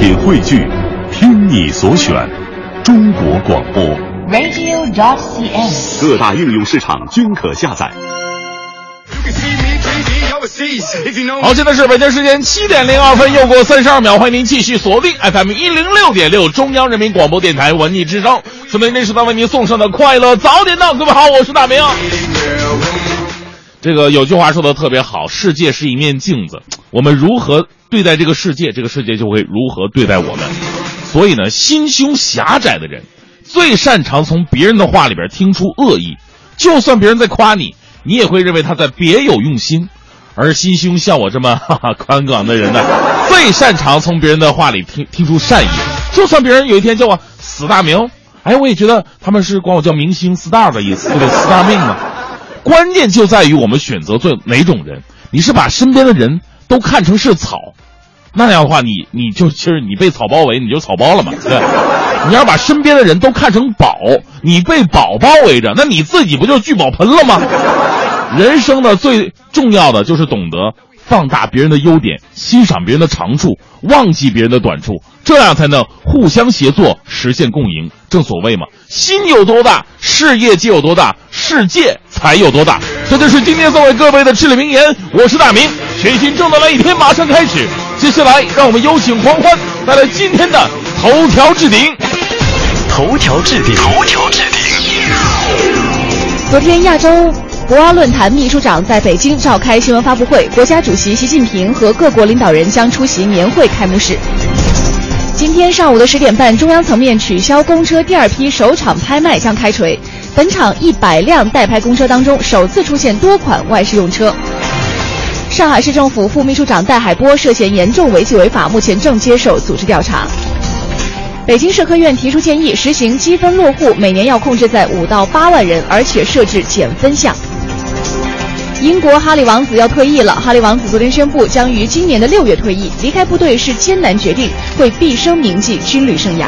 品汇聚，听你所选，中国广播。radio.dot.cn，。各大应用市场均可下载。好，现在是北京时间七点零二分，又过三十二秒，欢迎您继续锁定 FM 一零六点六，中央人民广播电台文艺之声。此内这时段为您送上的快乐早点到，各位好，我是大明。这个有句话说的特别好，世界是一面镜子，我们如何对待这个世界，这个世界就会如何对待我们。所以呢，心胸狭窄的人最擅长从别人的话里边听出恶意，就算别人在夸你，你也会认为他在别有用心。而心胸像我这么哈 哈宽广的人呢，最擅长从别人的话里听听出善意。就算别人有一天叫我死大明，哎，我也觉得他们是管我叫明星 star 的意思，对不对？死大命嘛。关键就在于我们选择做哪种人。你是把身边的人都看成是草，那样的话，你你就其实你被草包围，你就草包了嘛。对，你要把身边的人都看成宝，你被宝包围着，那你自己不就聚宝盆了吗？人生的最重要的就是懂得放大别人的优点，欣赏别人的长处，忘记别人的短处，这样才能互相协作，实现共赢。正所谓嘛，心有多大，事业就有多大，世界才有多大。这就是今天送给各位的至理名言。我是大明，全新正能量一天马上开始。接下来，让我们有请黄欢带来今天的头条置顶。头条置顶，头条置顶。昨天，亚洲博鳌论坛秘书长在北京召开新闻发布会，国家主席习近平和各国领导人将出席年会开幕式。今天上午的十点半，中央层面取消公车第二批首场拍卖将开锤。本场一百辆代拍公车当中，首次出现多款外事用车。上海市政府副秘书长戴海波涉嫌严重违纪违法，目前正接受组织调查。北京社科院提出建议，实行积分落户，每年要控制在五到八万人，而且设置减分项。英国哈利王子要退役了，哈利王子昨天宣布将于今年的六月退役，离开部队是艰难决定，会毕生铭记军旅生涯。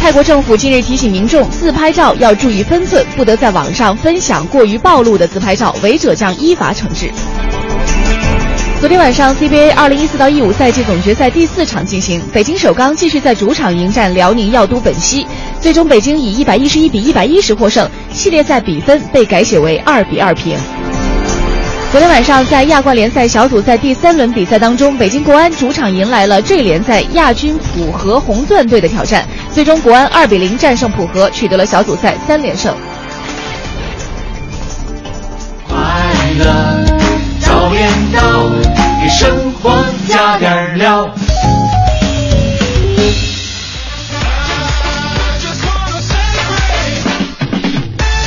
泰国政府近日提醒民众，自拍照要注意分寸，不得在网上分享过于暴露的自拍照，违者将依法惩治。昨天晚上，CBA 二零一四到一五赛季总决赛第四场进行，北京首钢继续在主场迎战辽宁药都本溪，最终北京以一百一十一比一百一十获胜，系列赛比分被改写为二比二平。昨天晚上，在亚冠联赛小组赛第三轮比赛当中，北京国安主场迎来了 J 联赛亚军浦和红钻队的挑战，最终国安二比零战胜浦和，取得了小组赛三连胜。快乐早点到，生活加点料。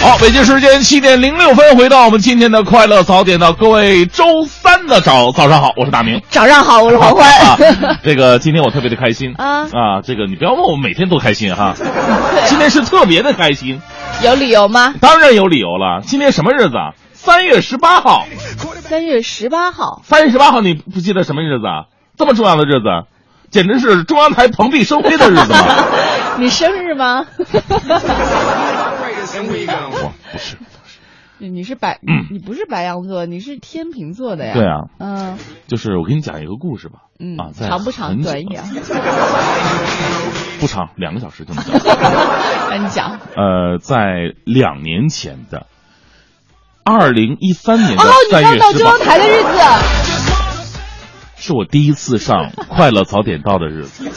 好，北京时间七点零六分，回到我们今天的快乐早点到，各位周三的早早上好，我是大明。早上好，我是黄欢。啊，这个今天我特别的开心啊啊！这个你不要问我每天都开心哈，今天是特别的开心，有理由吗？当然有理由了。今天什么日子啊？三月十八号。三月十八号。三月十八号你不记得什么日子啊？这么重要的日子，简直是中央台蓬荜生辉的日子嘛！你生日吗？我不是，你是白，嗯你不是白羊座，你是天秤座的呀。对啊，嗯就是我给你讲一个故事吧。嗯啊，在长不长？短一点。不长，两个小时就能讲。那你讲。呃，在两年前的二零一三年的哦，你三上到中央月十八，台的日子。是我第一次上《快乐早点到》的日子。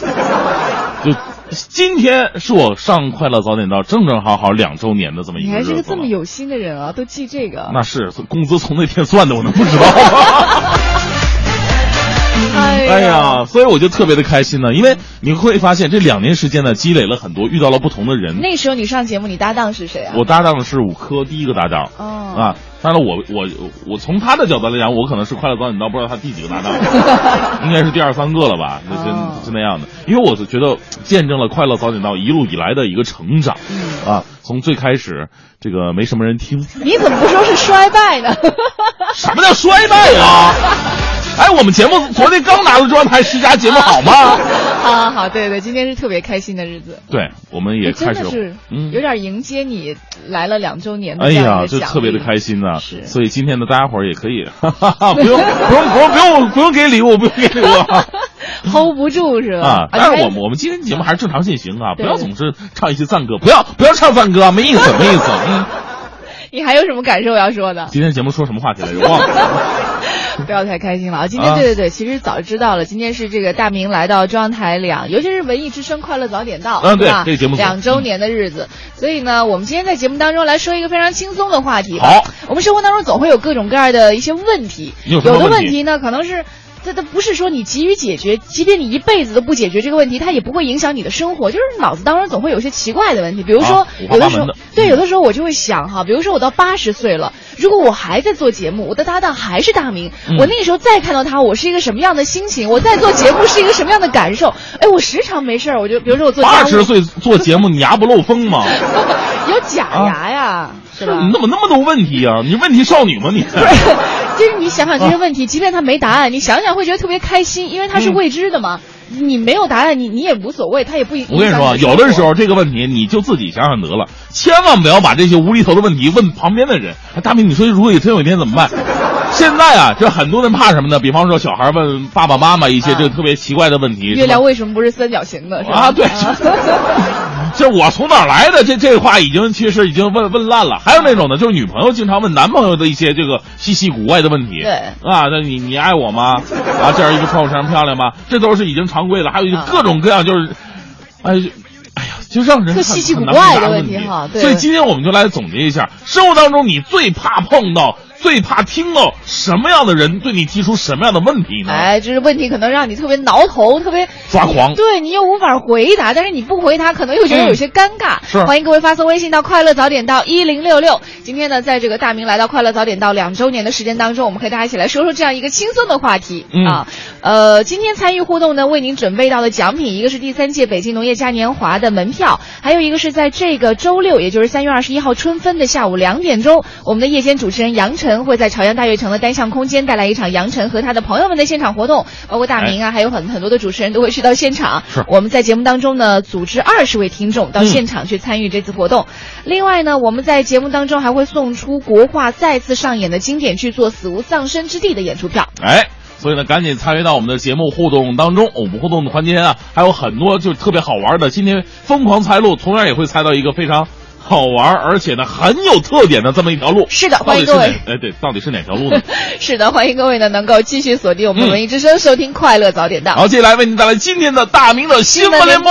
就今天是我上《快乐早点到》正正好好两周年的这么一个你还。是个这么有心的人啊，都记这个。那是工资从那天算的，我能不知道吗？哎哎呀，所以我就特别的开心呢，因为你会发现这两年时间呢，积累了很多，遇到了不同的人。那时候你上节目，你搭档是谁啊？我搭档的是五科第一个搭档。哦啊，当然我我我从他的角度来讲，我可能是快乐早点到，不知道他第几个搭档，应该是第二三个了吧，就是、哦是那样的。因为我是觉得见证了快乐早点到一路以来的一个成长，嗯啊，从最开始这个没什么人听，你怎么不说是衰败呢？什么叫衰败啊？哎，我们节目昨天刚拿了中央台十佳节目，好吗？啊，好，对对，今天是特别开心的日子。对，我们也开始是，嗯有点迎接你来了两周年的哎呀，就特别的开心呐、是所以今天呢，大家伙儿也可以，哈哈哈，不用不用不用不用不用给礼物，不用给礼物啊。hold 不住是吧？啊，但是我们我们今天节目还是正常进行啊，不要总是唱一些赞歌，不要不要唱赞歌，没意思，没意思。嗯，你还有什么感受要说的？今天节目说什么话题来着？忘了。不要太开心了啊！今天对对对，其实早就知道了，今天是这个大明来到中央台两，尤其是文艺之声快乐早点到，嗯，对，吧？这个节目两周年的日子，所以呢，我们今天在节目当中来说一个非常轻松的话题。好，我们生活当中总会有各种各样的一些问题，有的问题呢，可能是。这都不是说你急于解决，即便你一辈子都不解决这个问题，它也不会影响你的生活。就是脑子当中总会有些奇怪的问题，比如说有的时候，对，有的时候我就会想哈，比如说我到八十岁了，如果我还在做节目，我的搭档还是大明，我那个时候再看到他，我是一个什么样的心情？我在做节目是一个什么样的感受？哎，我时常没事儿，我就比如说我做八十岁做节目，你牙不漏风吗？有假牙呀，是吧？你怎么那么多问题啊？你问题少女吗你？就是你想想这些问题，即便他没答案，你想想会觉得特别开心，因为它是未知的嘛。你没有答案，你你也无所谓，他也不。我跟你说，有的时候这个问题你就自己想想得了，千万不要把这些无厘头的问题问旁边的人。大明，你说如果有真有一天怎么办？现在啊，就很多人怕什么呢？比方说小孩问爸爸妈妈一些这个特别奇怪的问题。月亮为什么不是三角形的？啊，对。这我从哪儿来的？这这话已经其实已经问问烂了。还有那种呢，就是女朋友经常问男朋友的一些这个稀奇古怪的问题。对啊，那你你爱我吗？啊，这样一个穿上漂亮吗？这都是已经常规了。还有各种各样，就是，哎，哎呀，就让人稀奇古怪的问题哈。所以今天我们就来总结一下，生活当中你最怕碰到。最怕听到什么样的人对你提出什么样的问题呢？哎，就是问题可能让你特别挠头，特别抓狂。对你又无法回答，但是你不回答，可能又觉得有些尴尬。是，欢迎各位发送微信到快乐早点到一零六六。今天呢，在这个大明来到快乐早点到两周年的时间当中，我们和大家一起来说说这样一个轻松的话题啊。呃，今天参与互动呢，为您准备到的奖品，一个是第三届北京农业嘉年华的门票，还有一个是在这个周六，也就是三月二十一号春分的下午两点钟，我们的夜间主持人杨晨会在朝阳大悦。城的单向空间带来一场杨晨和他的朋友们的现场活动，包括大明啊，还有很很多的主持人都会去到现场。是我们在节目当中呢，组织二十位听众到现场去参与这次活动。另外呢，我们在节目当中还会送出国画再次上演的经典剧作《死无葬身之地》的演出票。哎，所以呢，赶紧参与到我们的节目互动当中。我们互动的环节啊，还有很多就特别好玩的。今天疯狂猜路，同样也会猜到一个非常。好玩，而且呢很有特点的这么一条路。是的，欢迎各位。哎，对，到底是哪条路呢？是的，欢迎各位呢能够继续锁定我们文艺之声，收听快乐早点到。好，接下来为您带来今天的大明的新闻联播。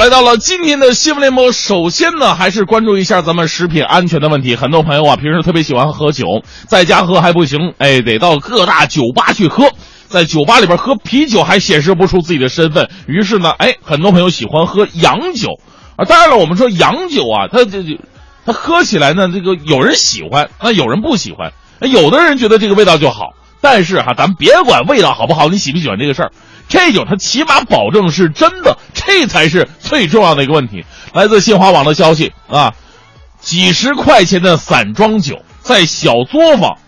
来到了今天的新闻联播。首先呢，还是关注一下咱们食品安全的问题。很多朋友啊，平时特别喜欢喝酒，在家喝还不行，哎，得到各大酒吧去喝。在酒吧里边喝啤酒还显示不出自己的身份，于是呢，哎，很多朋友喜欢喝洋酒。啊，当然了，我们说洋酒啊，它这这，它喝起来呢，这个有人喜欢，那有人不喜欢。有的人觉得这个味道就好，但是哈，咱们别管味道好不好，你喜不喜欢这个事儿。这酒它起码保证是真的，这才是最重要的一个问题。来自新华网的消息啊，几十块钱的散装酒在小作坊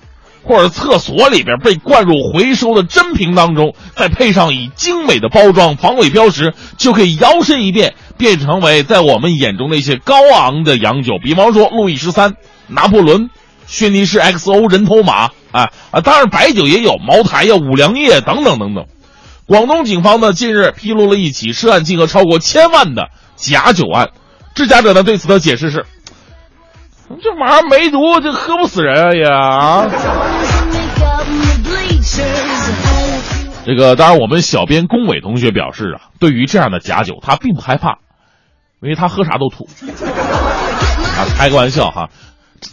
或者厕所里边被灌入回收的真瓶当中，再配上以精美的包装、防伪标识，就可以摇身一变变成为在我们眼中那些高昂的洋酒，比方说路易十三、拿破仑、轩尼诗 XO、人头马啊啊，当然白酒也有茅台呀、五粮液等等等等。广东警方呢近日披露了一起涉案金额超过千万的假酒案，制假者呢对此的解释是：这玩意儿没毒，这喝不死人也啊！这个当然，我们小编龚伟同学表示啊，对于这样的假酒，他并不害怕，因为他喝啥都吐。啊，开个玩笑哈。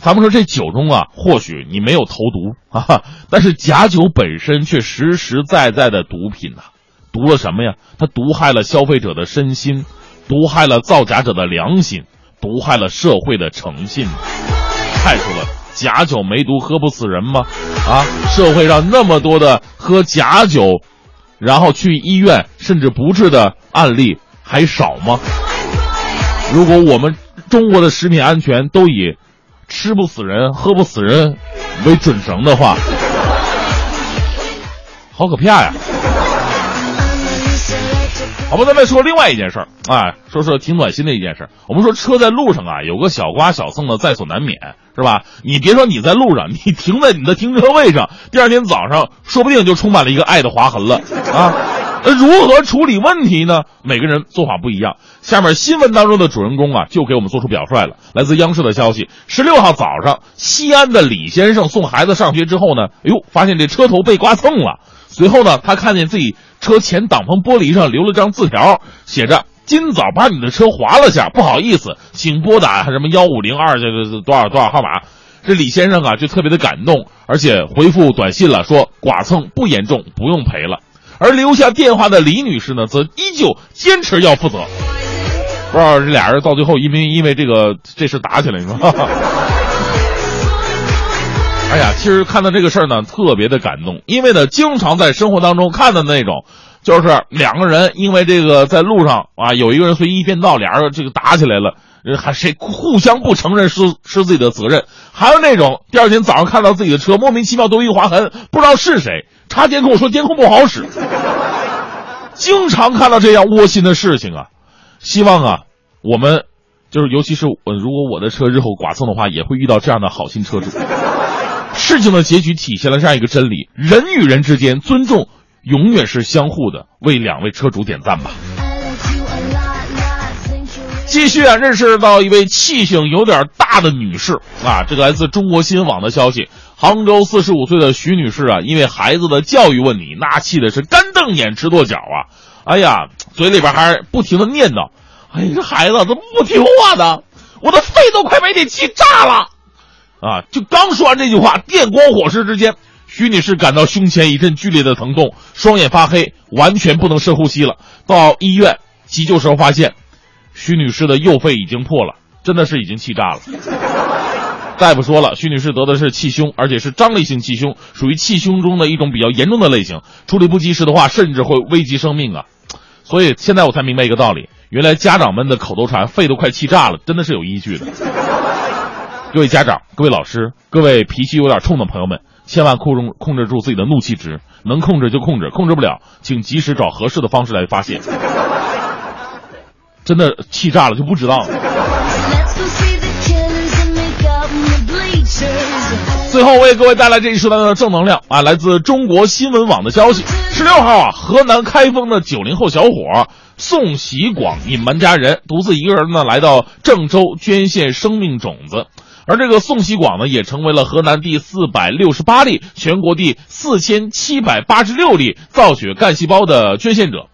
咱们说这酒中啊，或许你没有投毒啊，但是假酒本身却实实在在的毒品呐。毒了什么呀？它毒害了消费者的身心，毒害了造假者的良心，毒害了社会的诚信。太说了，假酒没毒，喝不死人吗？啊，社会上那么多的喝假酒，然后去医院甚至不治的案例还少吗？如果我们中国的食品安全都以吃不死人、喝不死人为准绳的话，好可怕呀！好吧，咱们说另外一件事儿，哎，说说挺暖心的一件事。我们说车在路上啊，有个小刮小蹭的在所难免，是吧？你别说你在路上，你停在你的停车位上，第二天早上说不定就充满了一个爱的划痕了啊！那如何处理问题呢？每个人做法不一样。下面新闻当中的主人公啊，就给我们做出表率了。来自央视的消息：十六号早上，西安的李先生送孩子上学之后呢，哎呦，发现这车头被刮蹭了。随后呢，他看见自己车前挡风玻璃上留了张字条，写着：“今早把你的车划了下，不好意思，请拨打什么幺五零二这个多少多少号码。”这李先生啊，就特别的感动，而且回复短信了，说剐蹭不严重，不用赔了。而留下电话的李女士呢，则依旧坚持要负责。不知道这俩人到最后因为因为这个这事打起来是吧？哎呀，其实看到这个事儿呢，特别的感动，因为呢，经常在生活当中看到那种，就是两个人因为这个在路上啊，有一个人随意变道，俩人这个打起来了，还谁互相不承认是是自己的责任，还有那种第二天早上看到自己的车莫名其妙多一个划痕，不知道是谁，查监控说监控不好使，经常看到这样窝心的事情啊，希望啊，我们就是尤其是我，如果我的车日后剐蹭的话，也会遇到这样的好心车主。事情的结局体现了这样一个真理：人与人之间尊重永远是相互的。为两位车主点赞吧。继续啊，认识到一位气性有点大的女士啊，这个来自中国新闻网的消息：杭州四十五岁的徐女士啊，因为孩子的教育问题，那气的是干瞪眼直跺脚啊！哎呀，嘴里边还不停的念叨：“哎，这孩子怎么不听话呢？我的肺都快被你气炸了！”啊！就刚说完这句话，电光火石之间，徐女士感到胸前一阵剧烈的疼痛，双眼发黑，完全不能深呼吸了。到医院急救时候发现，徐女士的右肺已经破了，真的是已经气炸了。大夫说了，徐女士得的是气胸，而且是张力性气胸，属于气胸中的一种比较严重的类型，处理不及时的话，甚至会危及生命啊！所以现在我才明白一个道理：原来家长们的口头禅“肺都快气炸了”，真的是有依据的。各位家长、各位老师、各位脾气有点冲的朋友们，千万控制控制住自己的怒气值，能控制就控制，控制不了，请及时找合适的方式来发泄。真的气炸了就不知道了。最后为各位带来这一时段的正能量啊！来自中国新闻网的消息：十六号啊，河南开封的九零后小伙宋喜广隐瞒家人，独自一个人呢来到郑州捐献生命种子。而这个宋喜广呢，也成为了河南第四百六十八例、全国第四千七百八十六例造血干细胞的捐献者。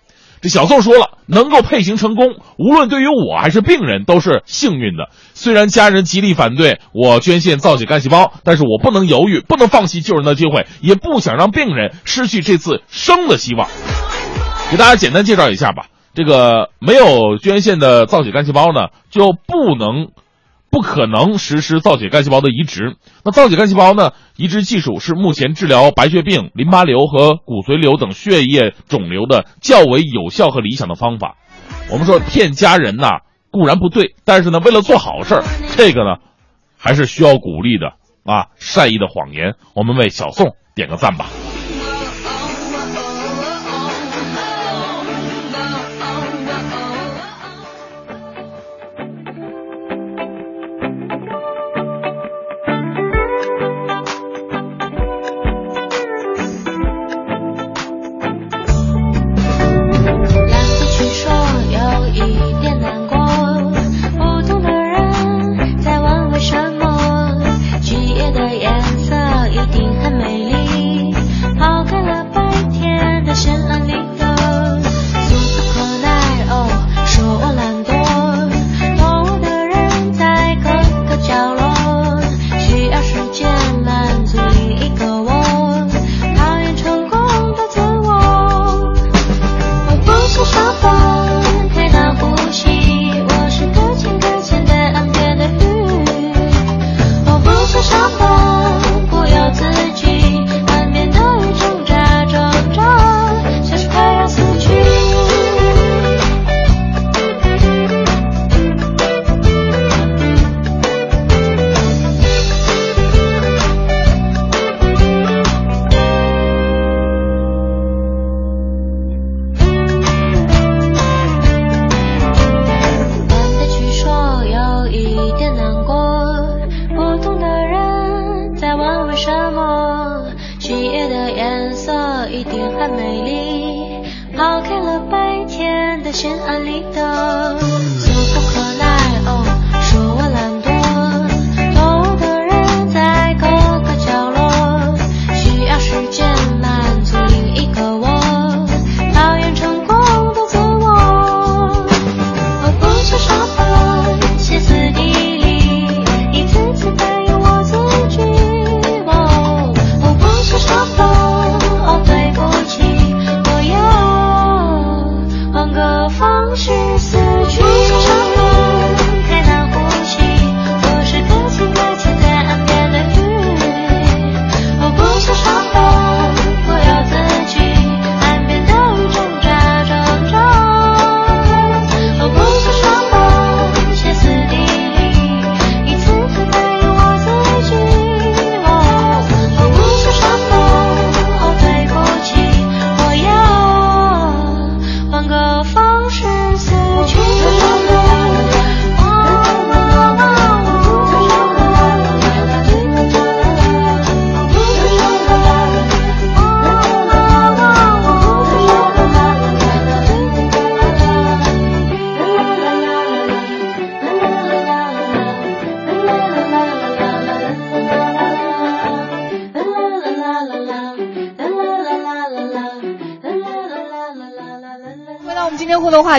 小宋说了，能够配型成功，无论对于我还是病人都是幸运的。虽然家人极力反对我捐献造血干细胞，但是我不能犹豫，不能放弃救人的机会，也不想让病人失去这次生的希望。给大家简单介绍一下吧。这个没有捐献的造血干细胞呢，就不能。不可能实施造血干细胞的移植。那造血干细胞呢？移植技术是目前治疗白血病、淋巴瘤和骨髓瘤等血液肿瘤的较为有效和理想的方法。我们说骗家人呐，固然不对，但是呢，为了做好事儿，这个呢，还是需要鼓励的啊。善意的谎言，我们为小宋点个赞吧。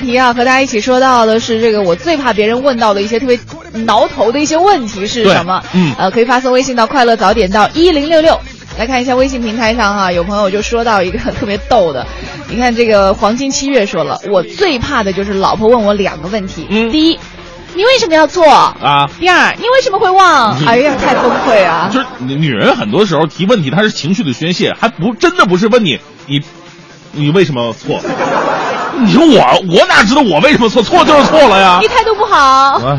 题啊，和大家一起说到的是这个我最怕别人问到的一些特别挠头的一些问题是什么？嗯呃，可以发送微信到快乐早点到一零六六。来看一下微信平台上哈、有朋友就说到一个特别逗的，你看这个黄金七月说了，我最怕的就是老婆问我两个问题，嗯第一，你为什么要做？啊。第二，你为什么会忘？嗯哎呀，太崩溃啊！就是女女人很多时候提问题，她是情绪的宣泄，还不真的不是问你你你为什么错。你说我我哪知道我为什么错？错就是错了呀你。态度不好。啊，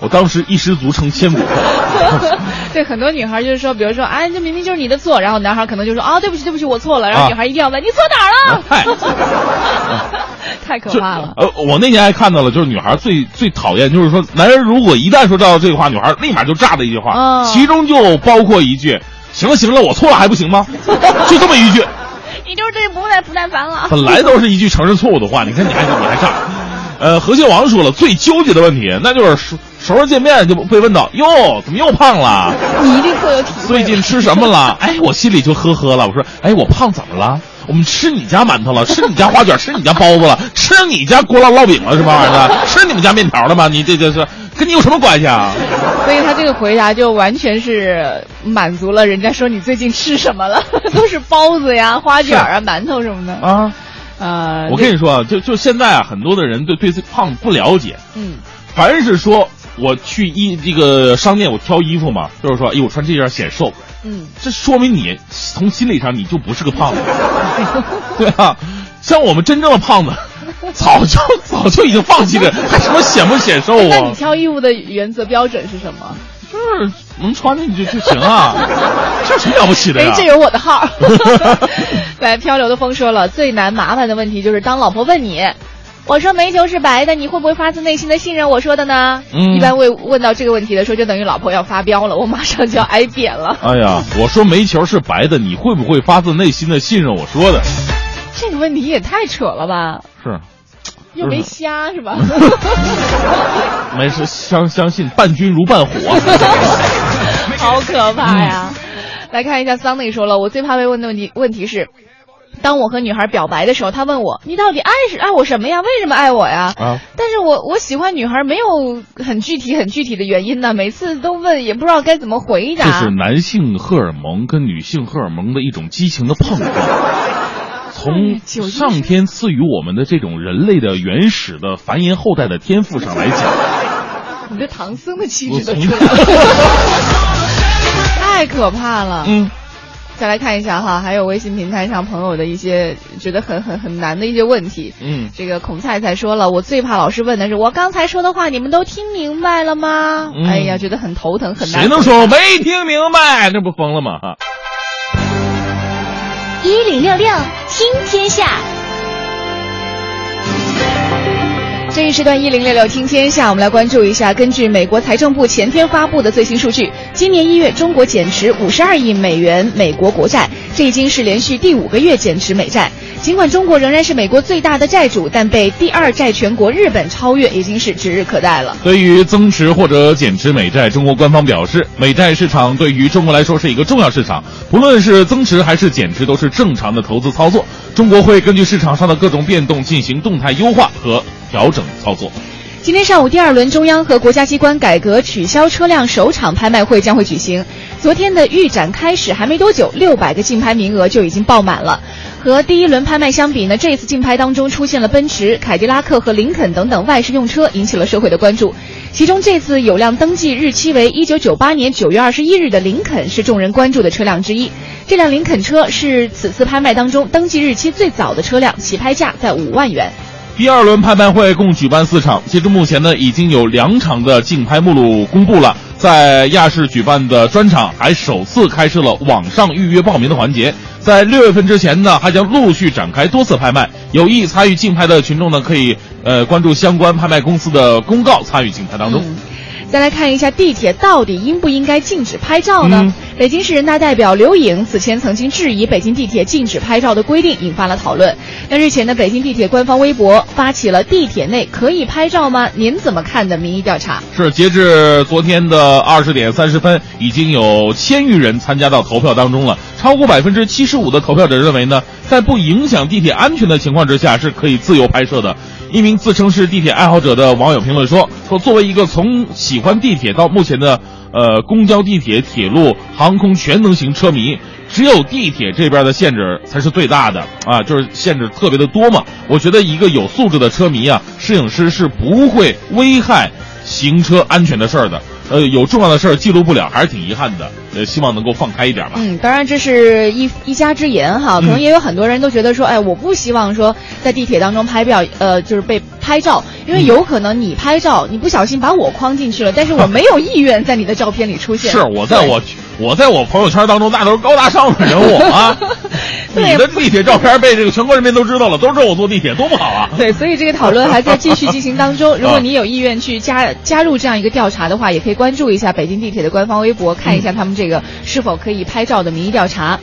我当时一失足成千古恨。对，很多女孩就是说，比如说，哎，这明明就是你的错，然后男孩可能就说啊，对不起，对不起，我错了，然后啊女孩一定要问、你错哪儿了，嗨 太可怕了。呃，我那年还看到了，就是女孩最最讨厌，就是说男人如果一旦说到这句话，女孩立马就炸的一句话，嗯其中就包括一句：“行了行了，我错了还不行吗？” 就这么一句，对不耐不耐烦了。本来都是一句承认错误的话，你看你还你还炸。呃，何蟹王说了，最纠结的问题，那就是熟熟人见面就被问到，哟，怎么又胖了？你一定会有体会。最近吃什么了？哎，我心里就呵呵了。我说，哎，我胖怎么了？我们吃你家馒头了，吃你家花卷，吃你家包子了，吃你家锅烙烙饼了，是吧？玩意儿，吃你们家面条了吗？你这这是跟你有什么关系啊？所以他这个回答就完全是满足了人家说你最近吃什么了，都是包子呀、花卷啊、馒头什么的。啊，呃，我跟你说啊，就就现在啊，很多的人对对这胖不了解，嗯，凡是说我去衣这个商店我挑衣服嘛，就是说，哎，我穿这件显瘦，嗯，这说明你从心理上你就不是个胖子，对啊，像我们真正的胖子，早就早就已经放弃了，还什么显不显瘦那你啊？挑衣服的原则标准是什么？就是能穿进去就行啊，这有什么了不起的呀？，哎这有我的号。来，漂流的风说了，最难麻烦的问题就是当老婆问你。我说煤球是白的，你会不会发自内心的信任我说的呢？嗯一般问问到这个问题的时候，就等于老婆要发飙了，我马上就要挨扁了。哎呀，我说煤球是白的，你会不会发自内心的信任我说的？这个问题也太扯了吧？是，又没瞎是吧？没事，相相信伴君如伴虎啊。好可怕呀！来看一下桑内说了，我最怕被问的问题问题是。当我和女孩表白的时候，她问我：“你到底爱是爱我什么呀？为什么爱我呀？”啊但是我我喜欢女孩没有很具体很具体的原因呢，每次都问也不知道该怎么回答。这是男性荷尔蒙跟女性荷尔蒙的一种激情的碰撞。从上天赐予我们的这种人类的原始的繁衍后代的天赋上来讲，你这唐僧的气质都出来了，太可怕了。嗯，再来看一下哈，还有微信平台上朋友的一些觉得很很很难的一些问题。嗯这个孔菜菜说了，我最怕老师问的是我刚才说的话，你们都听明白了吗？嗯哎呀，觉得很头疼，很难。谁能说我没听明白？那不疯了吗？哈，一零六六听天下，这一时段一零六六听天下，我们来关注一下，根据美国财政部前天发布的最新数据，今年一月中国减持五十二亿美元美国国债，这已经是连续第五个月减持美债。尽管中国仍然是美国最大的债主，但被第二债权国日本超越已经是指日可待了。对于增持或者减持美债，中国官方表示，美债市场对于中国来说是一个重要市场，不论是增持还是减持，都是正常的投资操作。中国会根据市场上的各种变动进行动态优化和调整操作。今天上午，第二轮中央和国家机关改革取消车辆首场拍卖会将会举行。昨天的预展开始还没多久，六百个竞拍名额就已经爆满了。和第一轮拍卖相比呢，这次竞拍当中出现了奔驰、凯迪拉克和林肯等等外事用车，引起了社会的关注。其中，这次有辆登记日期为一九九八年九月二十一日的林肯是众人关注的车辆之一。这辆林肯车是此次拍卖当中登记日期最早的车辆，起拍价在五万元。第二轮拍卖会共举办四场，截至目前呢，已经有两场的竞拍目录公布了。在亚视举办的专场还首次开设了网上预约报名的环节，在六月份之前呢，还将陆续展开多次拍卖。有意参与竞拍的群众呢，可以呃关注相关拍卖公司的公告，参与竞拍当中。再来看一下地铁到底应不应该禁止拍照呢？嗯北京市人大代表刘颖此前曾经质疑北京地铁禁止拍照的规定，引发了讨论。那日前呢，北京地铁官方微博发起了“地铁内可以拍照吗？您怎么看”的民意调查。是截至昨天的二十点三十分，已经有千余人参加到投票当中了。超过百分之七十五的投票者认为呢，在不影响地铁安全的情况之下，是可以自由拍摄的。一名自称是地铁爱好者的网友评论说：“说作为一个从喜欢地铁到目前的呃公交、地铁、铁路、航空全能型车迷，只有地铁这边的限制才是最大的啊，就是限制特别的多嘛。我觉得一个有素质的车迷啊，摄影师是不会危害行车安全的事儿的。呃，有重要的事儿记录不了，还是挺遗憾的。呃，希望能够放开一点吧。嗯，当然这是一一家之言哈，可能也有很多人都觉得说，哎，我不希望说在地铁当中拍表，呃，就是被拍照，因为有可能你拍照，你不小心把我框进去了，但是我没有意愿在你的照片里出现。是我在我我在我朋友圈当中，那都是高大上的人物啊。对你的地铁照片被这个全国人民都知道了，都知道我坐地铁，多不好啊！对，所以这个讨论还在继续 进行当中。如果你有意愿去加加入这样一个调查的话，也可以关注一下北京地铁的官方微博，看一下他们这个是否可以拍照的民意调查。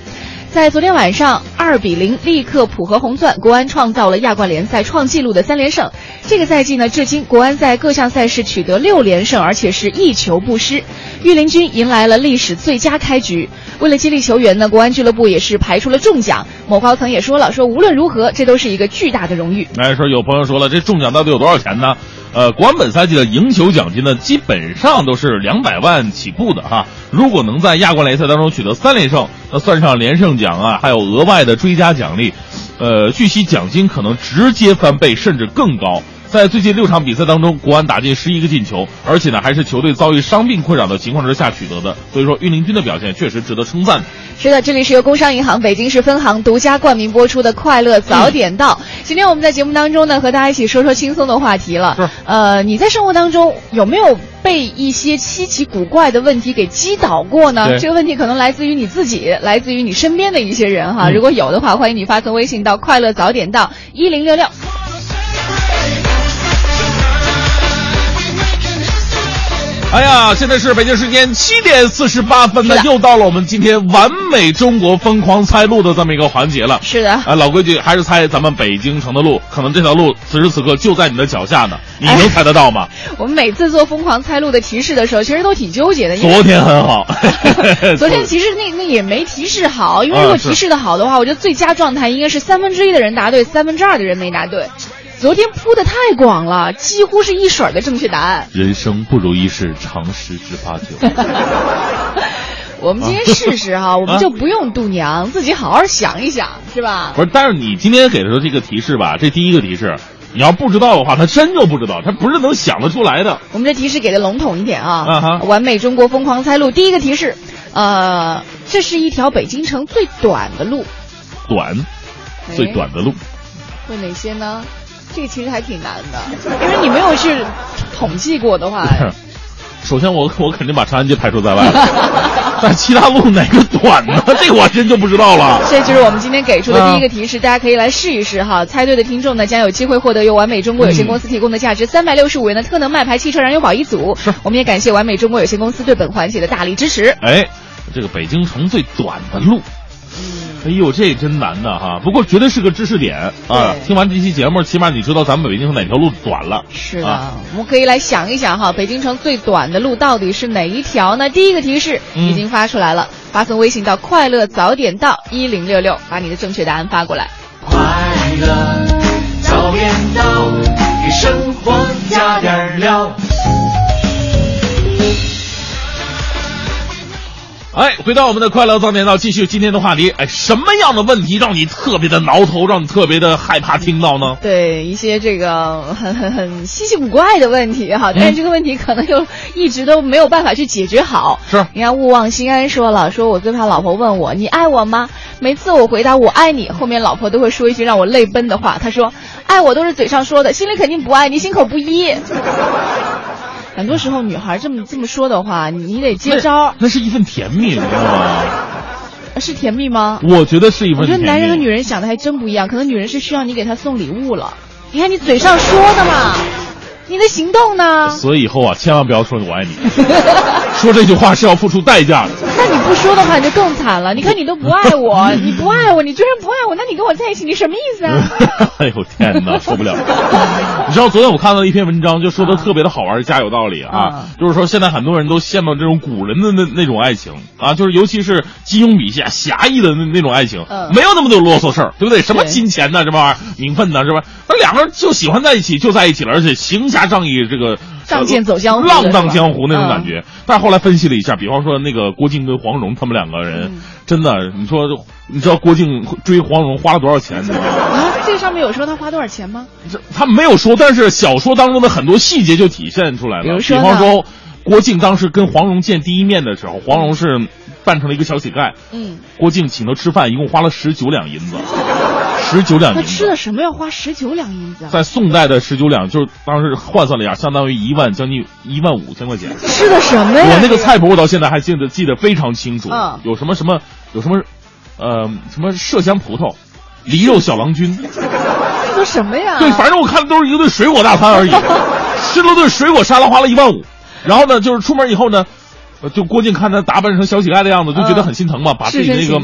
在昨天晚上，二比零力克浦和红钻，国安创造了亚冠联赛创纪录的三连胜。这个赛季呢，至今国安在各项赛事取得六连胜，而且是一球不失。御林军迎来了历史最佳开局。为了激励球员呢，国安俱乐部也是排出了重奖。某高层也说了，说无论如何，这都是一个巨大的荣誉。那，说有朋友说了，这中奖到底有多少钱呢？呃，国安本赛季的赢球奖金呢，基本上都是两百万起步的哈。如果能在亚冠联赛当中取得三连胜，那算上连胜奖啊，还有额外的追加奖励，呃，据悉奖金可能直接翻倍，甚至更高。在最近六场比赛当中，国安打进十一个进球，而且呢，还是球队遭遇伤病困扰的情况之下取得的。所以说，御林军的表现确实值得称赞。是的，这里是由工商银行北京市分行独家冠名播出的《快乐早点到》。今天我们在节目当中呢，和大家一起说说轻松的话题了。是呃，你在生活当中有没有被一些稀奇古怪的问题给击倒过呢？这个问题可能来自于你自己，来自于你身边的一些人哈。嗯如果有的话，欢迎你发送微信到“快乐早点到一零六六”。哎呀，现在是北京时间七点四十八分呢又到了我们今天完美中国疯狂猜路的这么一个环节了。是的，啊，老规矩，还是猜咱们北京城的路，可能这条路此时此刻就在你的脚下呢，你能猜得到吗？我们每次做疯狂猜路的提示的时候，其实都挺纠结的。昨天很好，昨天 其实那那也没提示好，因为如果提示的好的话，我觉得最佳状态应该是三分之一的人答对，三分之二的人没答对。昨天铺的太广了，几乎是一水儿的正确答案。人生不如意事常十之八九。我们今天试试哈，我们就不用度娘，自己好好想一想，是吧？不是，但是你今天给的这个提示吧，这第一个提示，你要不知道的话，他真就不知道，他不是能想得出来的。我们这提示给的笼统一点啊。啊哈完美中国疯狂猜路，第一个提示，呃，这是一条北京城最短的路，短，最短的路。会哪些呢？这个其实还挺难的，因为你没有去统计过的话。首先我，我肯定把长安街排除在外了，但其他路哪个短呢？这个我真就不知道了。这就是我们今天给出的第一个提示，大家可以来试一试哈。猜对的听众呢，将有机会获得由完美中国有限公司提供的价值三百六十五元的特能麦牌汽车燃油宝一组。我们也感谢完美中国有限公司对本环节的大力支持。哎，这个北京城最短的路，哎呦，这真难的哈！不过绝对是个知识点啊！听完这期节目，起码你知道咱们北京城哪条路短了。是的，啊我们可以来想一想哈，北京城最短的路到底是哪一条呢？第一个提示嗯已经发出来了，发送微信到“快乐早点到一零六六”，把你的正确答案发过来。快乐早点到，给生活加点料。哎，回到我们的快乐早点到，继续今天的话题。哎，什么样的问题让你特别的挠头，让你特别的害怕听到呢？对一些这个很很很稀奇古怪的问题哈，但是这个问题可能又一直都没有办法去解决好。是你看，勿忘心安说了，说我最怕老婆问我你爱我吗？每次我回答我爱你，后面老婆都会说一句让我泪奔的话，她说爱我都是嘴上说的，心里肯定不爱你，心口不一。很多时候，女孩这么这么说的话，你你得接招，那是一份甜蜜，你知道吗？是甜蜜吗？我觉得是一份我觉。得男人和女人想的还真不一样，可能女人是需要你给她送礼物了。你看你嘴上说的嘛，你的行动呢？所以以后啊，千万不要说我爱你，说这句话是要付出代价的。那你不说的话，你就更惨了。你看你都不爱我，你不爱我，你居然不爱我，那你跟我在一起，你什么意思啊？哎呦天哪，受不了！你知道昨天我看到一篇文章，就说的特别的好玩，加有道理啊啊。就是说现在很多人都羡慕这种古人的那那种爱情啊，就是尤其是金庸笔下侠义的那那种爱情，嗯没有那么多啰嗦事儿，对不对？什么金钱呐，这玩意儿名分呐，是吧？那两个人就喜欢在一起，就在一起了，而且行侠仗义，这个仗剑走江湖浪荡江湖那种感嗯觉。但是后来分析了一下，比方说那个郭靖跟黄蓉他们两个人，嗯真的，你说你知道郭靖追黄蓉花了多少钱？吗？啊，这上面有说他花多少钱吗？这他没有说，但是小说当中的很多细节就体现出来了。比方说，郭靖当时跟黄蓉见第一面的时候，黄蓉是扮成了一个小乞丐，嗯，郭靖请他吃饭，一共花了十九两银子，十九两银他吃的。什么要花十九两银子啊？在宋代的十九两，就是当时换算了一下，相当于一万将近一万五千块钱。吃的什么呀？我那个菜谱我到现在还记得记得非常清楚，嗯有什么什么有什么，呃，什么麝香葡萄、梨肉小郎君，这都什么呀？对，反正我看的都是一顿水果大餐而已，吃了顿水果沙拉花了一万五，然后呢，就是出门以后呢，呃就郭靖看他打扮成小乞丐的样子，就觉得很心疼嘛，把自己那个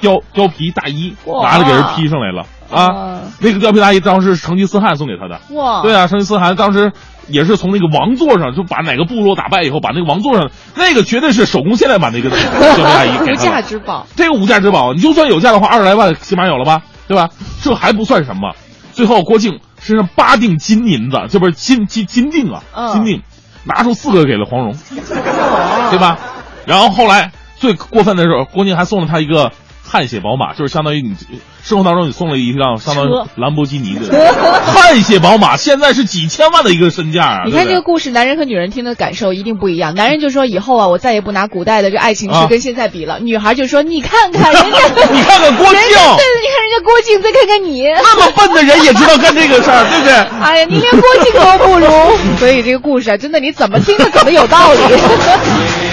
貂貂皮大衣拿着给人披上来了啊哇，那个貂皮大衣当时是成吉思汗送给他的，哇，对啊，成吉思汗当时也是从那个王座上就把哪个部落打败以后，把那个王座上那个绝对是手工现代版的一个 貂皮大衣给无。价之宝。这个无价之宝，你就算有价的话，二十来万起码有了吧，对吧？这还不算什么，最后郭靖身上八锭金银子，这不是金金金锭啊，嗯金锭，拿出四个给了黄蓉，对吧？然后后来最过分的时候，郭靖还送了他一个汗血宝马，就是相当于你生活当中你送了一辆相当于兰博基尼的汗血 宝马，现在是几千万的一个身价啊！你看这个故事，男人和女人听的感受一定不一样。男人就说以后啊，我再也不拿古代的这爱情啊去跟现在比了。女孩就说你看看 人家，你看看郭靖对，你看人家郭靖，再看看你。那么笨的人也知道干这个事儿，对不对？哎呀，你连郭靖都不如。所以这个故事啊，真的你怎么听都怎么有道理。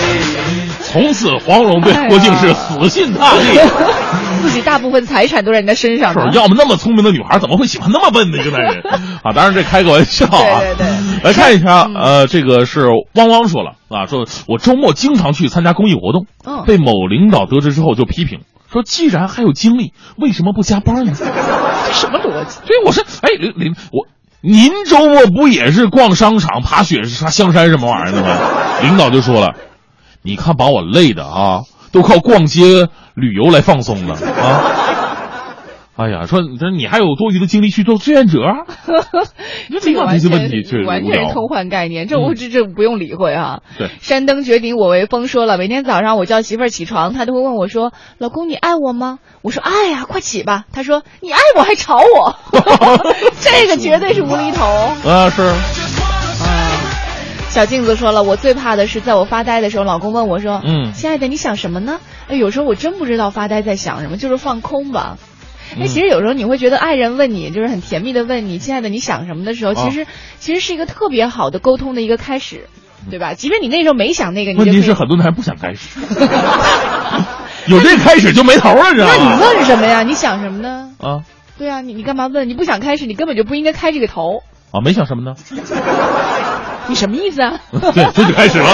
从此黄蓉对郭靖是死心塌地。自己大部分财产都在人家身上。是，要么那么聪明的女孩怎么会喜欢那么笨的一个男人 啊？当然这开个玩笑啊。对对对来看一下，呃，这个是汪汪说了啊，说我周末经常去参加公益活动，嗯被某领导得知之后就批评说，既然还有精力，为什么不加班呢？这 什么逻辑？所以我说，哎，领领我。您周末不也是逛商场、爬雪山、香山什么玩意儿的吗？领导就说了，你看把我累的啊，都靠逛街、旅游来放松了啊！哎呀，说你这你还有多余的精力去做志愿者？这这个完这些问全题确实。完全是偷换概念，这我这这不用理会啊。对，山登绝顶我为峰说了，每天早上我叫媳妇儿起床，她都会问我说：“老公，你爱我吗？”我说：“爱呀，快起吧。”她说：“你爱我还吵我，这个绝对是无厘头。”啊，是，小镜子说了，我最怕的是在我发呆的时候，老公问我说：“嗯亲爱的，你想什么呢？”哎，有时候我真不知道发呆在想什么，就是放空吧。哎，嗯其实有时候你会觉得爱人问你，就是很甜蜜的问你，亲爱的，你想什么的时候，哦其实、其实是一个特别好的沟通的一个开始，对吧？即便你那时候没想那个，你问题是很多人还不想开始，有这开始就没头了，知道那你？问什么呀？你想什么呢？啊对啊，你你干嘛问？你不想开始，你根本就不应该开这个头。啊，没想什么呢？你什么意思啊？对，这就开始了。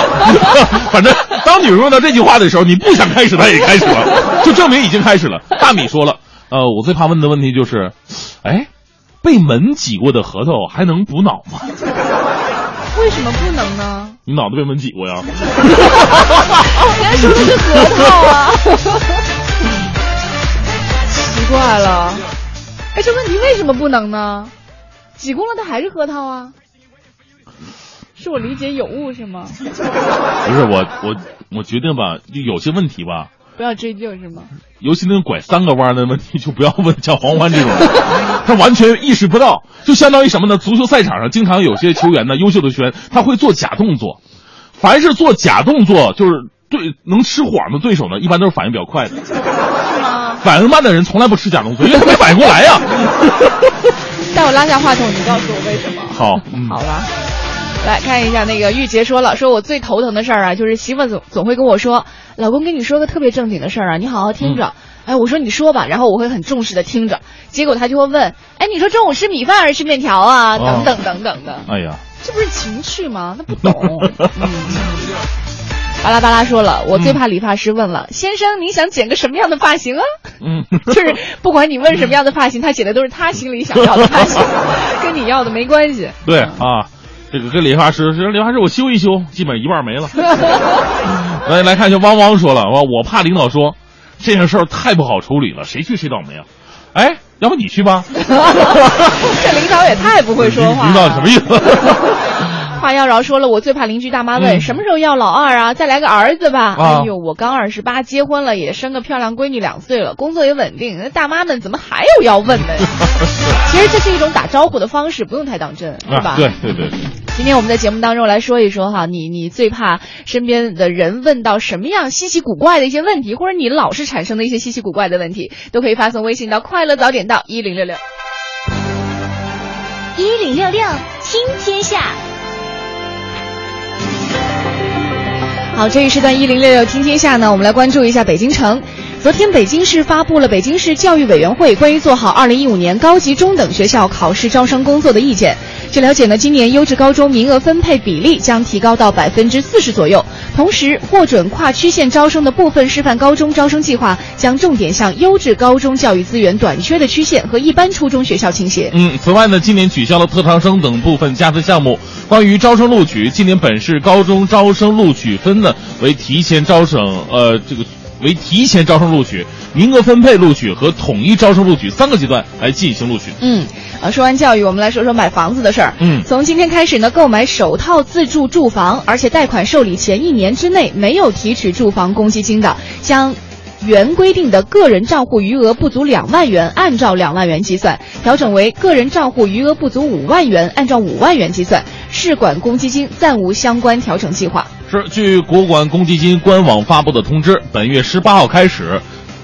反正当女人问到这句话的时候，你不想开始，她也开始了，就证明已经开始了。大米说了，呃，我最怕问的问题就是，哎，被门挤过的核桃还能补脑吗？为什么不能呢？你脑子被门挤过呀？人家说的是核桃啊。奇怪了，哎，这问题为什么不能呢？挤过了它还是核桃啊？是我理解有误是吗？不是我，我我决定吧，就有些问题吧，不要追究是吗？尤其那种拐三个弯的问题，就不要问像黄欢这种，他完全意识不到，就相当于什么呢？足球赛场上经常有些球员呢，优秀的球员他会做假动作，凡是做假动作，就是对能吃谎的对手呢，一般都是反应比较快的。是吗？反应慢的人从来不吃假动作，因为他没反应过来呀。待我拉下话筒，你告诉我为什么？好，嗯好了。来看一下那个玉洁说了，说我最头疼的事儿啊，就是媳妇总总会跟我说，老公跟你说个特别正经的事儿啊，你好好听着。哎，我说你说吧，然后我会很重视的听着，结果他就会问，哎，你说中午吃米饭还是吃面条啊？哦等等等等的，哎呀，这不是情趣吗？那不懂。嗯。巴拉巴拉说了，我最怕理发师问了，先生你想剪个什么样的发型啊？嗯，就是不管你问什么样的发型，他剪的都是他心里想要的发型，跟你要的没关系。对啊，这个跟理发师，说理发师我修一修，基本一半没了。来来看一下，汪汪说了，我我怕领导说这件事儿太不好处理了，谁去谁倒霉啊？哎，要不你去吧？这领导也太不会说话了。领导什么意思？话妖娆说了，我最怕邻居大妈问、嗯什么时候要老二啊？再来个儿子吧。啊哎呦，我刚二十八，结婚了，也生个漂亮闺女两岁了，工作也稳定，那大妈们怎么还有要问的呀？其实这是一种打招呼的方式，不用太当真，是吧？啊，对对对，今天我们在节目当中来说一说哈，你你最怕身边的人问到什么样稀奇古怪的一些问题，或者你老是产生的一些稀奇古怪的问题，都可以发送微信到快乐早点到一零六六。一零六六听天下，好，这一时段一零六六听天下呢，我们来关注一下北京城。昨天，北京市发布了北京市教育委员会关于做好二零一五年高级中等学校考试招生工作的意见。据了解呢，今年优质高中名额分配比例将提高到百分之四十左右。同时，获准跨区县招生的部分示范高中招生计划将重点向优质高中教育资源短缺的区县和一般初中学校倾斜。嗯，此外呢，今年取消了特长生等部分加分项目。关于招生录取，今年本市高中招生录取分呢为提前招生，呃，这个为提前招生录取、名额分配录取和统一招生录取三个阶段来进行录取。嗯，啊，说完教育，我们来说说买房子的事儿。嗯从今天开始呢，购买首套自住住房，而且贷款受理前一年之内没有提取住房公积金的，将。原规定的个人账户余额不足两万元，按照两万元计算；调整为个人账户余额不足五万元，按照五万元计算。市管公积金暂无相关调整计划。是，据国管公积金官网发布的通知，本月十八号开始，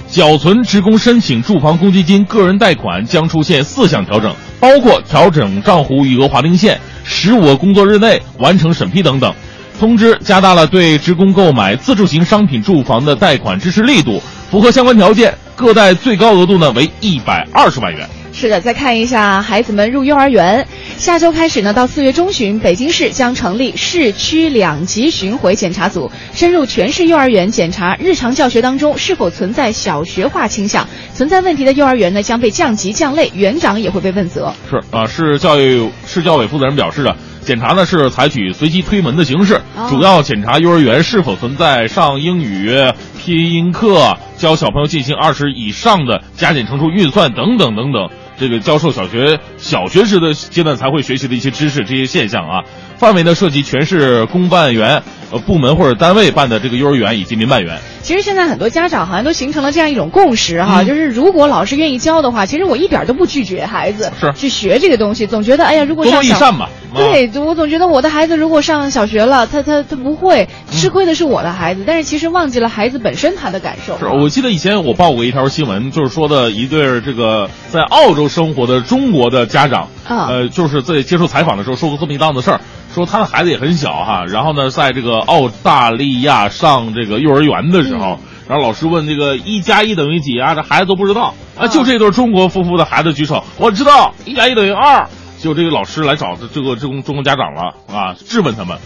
缴存职工申请住房公积金个人贷款将出现四项调整，包括调整账户余额划定线、十五个工作日内完成审批等等。通知加大了对职工购买自住型商品住房的贷款支持力度，符合相关条件，各贷最高额度呢为一百二十万元。是的，再看一下孩子们入幼儿园。下周开始呢，到四月中旬，北京市将成立市区两级巡回检查组，深入全市幼儿园检查日常教学当中是否存在小学化倾向，存在问题的幼儿园呢将被降级降类，园长也会被问责。是啊，市教育市教委负责人表示啊，检查呢是采取随机推门的形式，主要检查幼儿园是否存在上英语、拼音课、教小朋友进行二十以上的加减乘除运算等等等等。这个教授小学小学时的阶段才会学习的一些知识，这些现象啊，范围呢涉及全市公办园、呃部门或者单位办的这个幼儿园以及民办园。其实现在很多家长好像都形成了这样一种共识哈，嗯就是如果老师愿意教的话，其实我一点都不拒绝孩子是去学这个东西，总觉得哎呀，如果多多益善嘛。啊对，我总觉得我的孩子如果上小学了，他他他不会，吃亏的是我的孩子，但是其实忘记了孩子本身他的感受。是我记得以前我报过一条新闻，就是说的一对儿这个在澳洲生活的中国的家长，啊呃，就是在接受采访的时候说过这么一档子事儿，说他的孩子也很小哈，然后呢，在这个澳大利亚上这个幼儿园的时候，然后老师问这个一加一等于几啊，这孩子都不知道啊，就这对中国夫妇的孩子举手，我知道一加一等于二。结果这个老师来找这个中中国家长了啊，质问他们。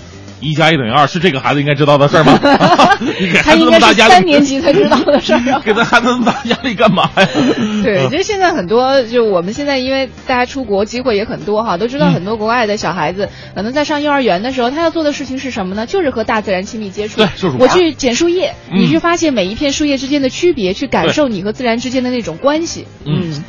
一加一等于二是这个孩子应该知道的事儿吗？你给他孩子应该是那么大压力，三年级才知道的事儿啊。给他孩子那么大压力干嘛呀？对，嗯其实现在很多，就我们现在因为大家出国机会也很多哈，都知道很多国外的小孩子，可能在上幼儿园的时候，他要做的事情是什么呢？就是和大自然亲密接触。对就是我去捡树叶，嗯你去发现每一片树叶之间的区别，去感受你和自然之间的那种关系。嗯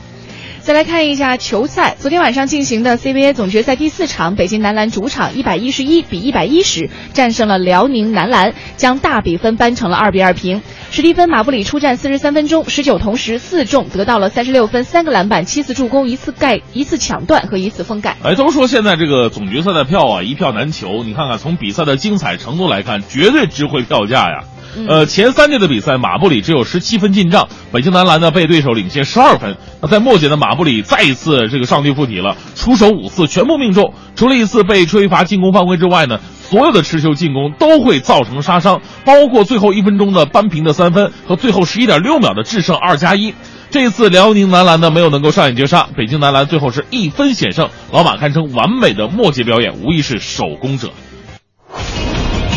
再来看一下球赛，昨天晚上进行的 CBA 总决赛第四场，北京男篮主场一百一十一比一百一十战胜了辽宁男篮，将大比分扳成了二比二平。史蒂芬·马布里出战四十三分钟，十九投十四中，得到了三十六分、三个篮板、七次助攻、一次盖、一次抢断和一次封盖。哎，都说现在这个总决赛的票啊，一票难求。你看看，从比赛的精彩程度来看，绝对值回票价呀。呃，前三届的比赛，马布里只有十七分进账，北京男篮呢被对手领先十二分。那在末节的马布里再一次这个上帝附体了，出手五次全部命中，除了一次被吹罚进攻犯规之外呢，所有的持球进攻都会造成杀伤，包括最后一分钟的扳平的三分和最后十一点六秒的制胜二加一。这一次辽宁男篮呢没有能够上演绝杀，北京男篮最后是一分险胜，老马堪称完美的末节表演，无疑是手工者。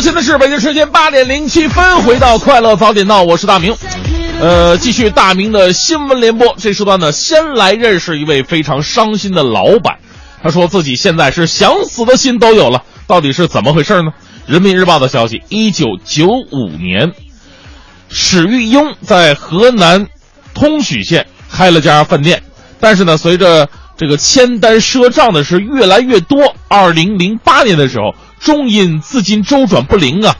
现在是北京时间八点零七分，回到快乐早点到，我是大明。呃，继续大明的新闻联播。这时段呢，先来认识一位非常伤心的老板。他说自己现在是想死的心都有了，到底是怎么回事呢？人民日报的消息，一九九五年，史玉英在河南通许县开了家饭店，但是呢，随着这个签单赊账的是越来越多，二零零八年的时候，终因资金周转不灵啊，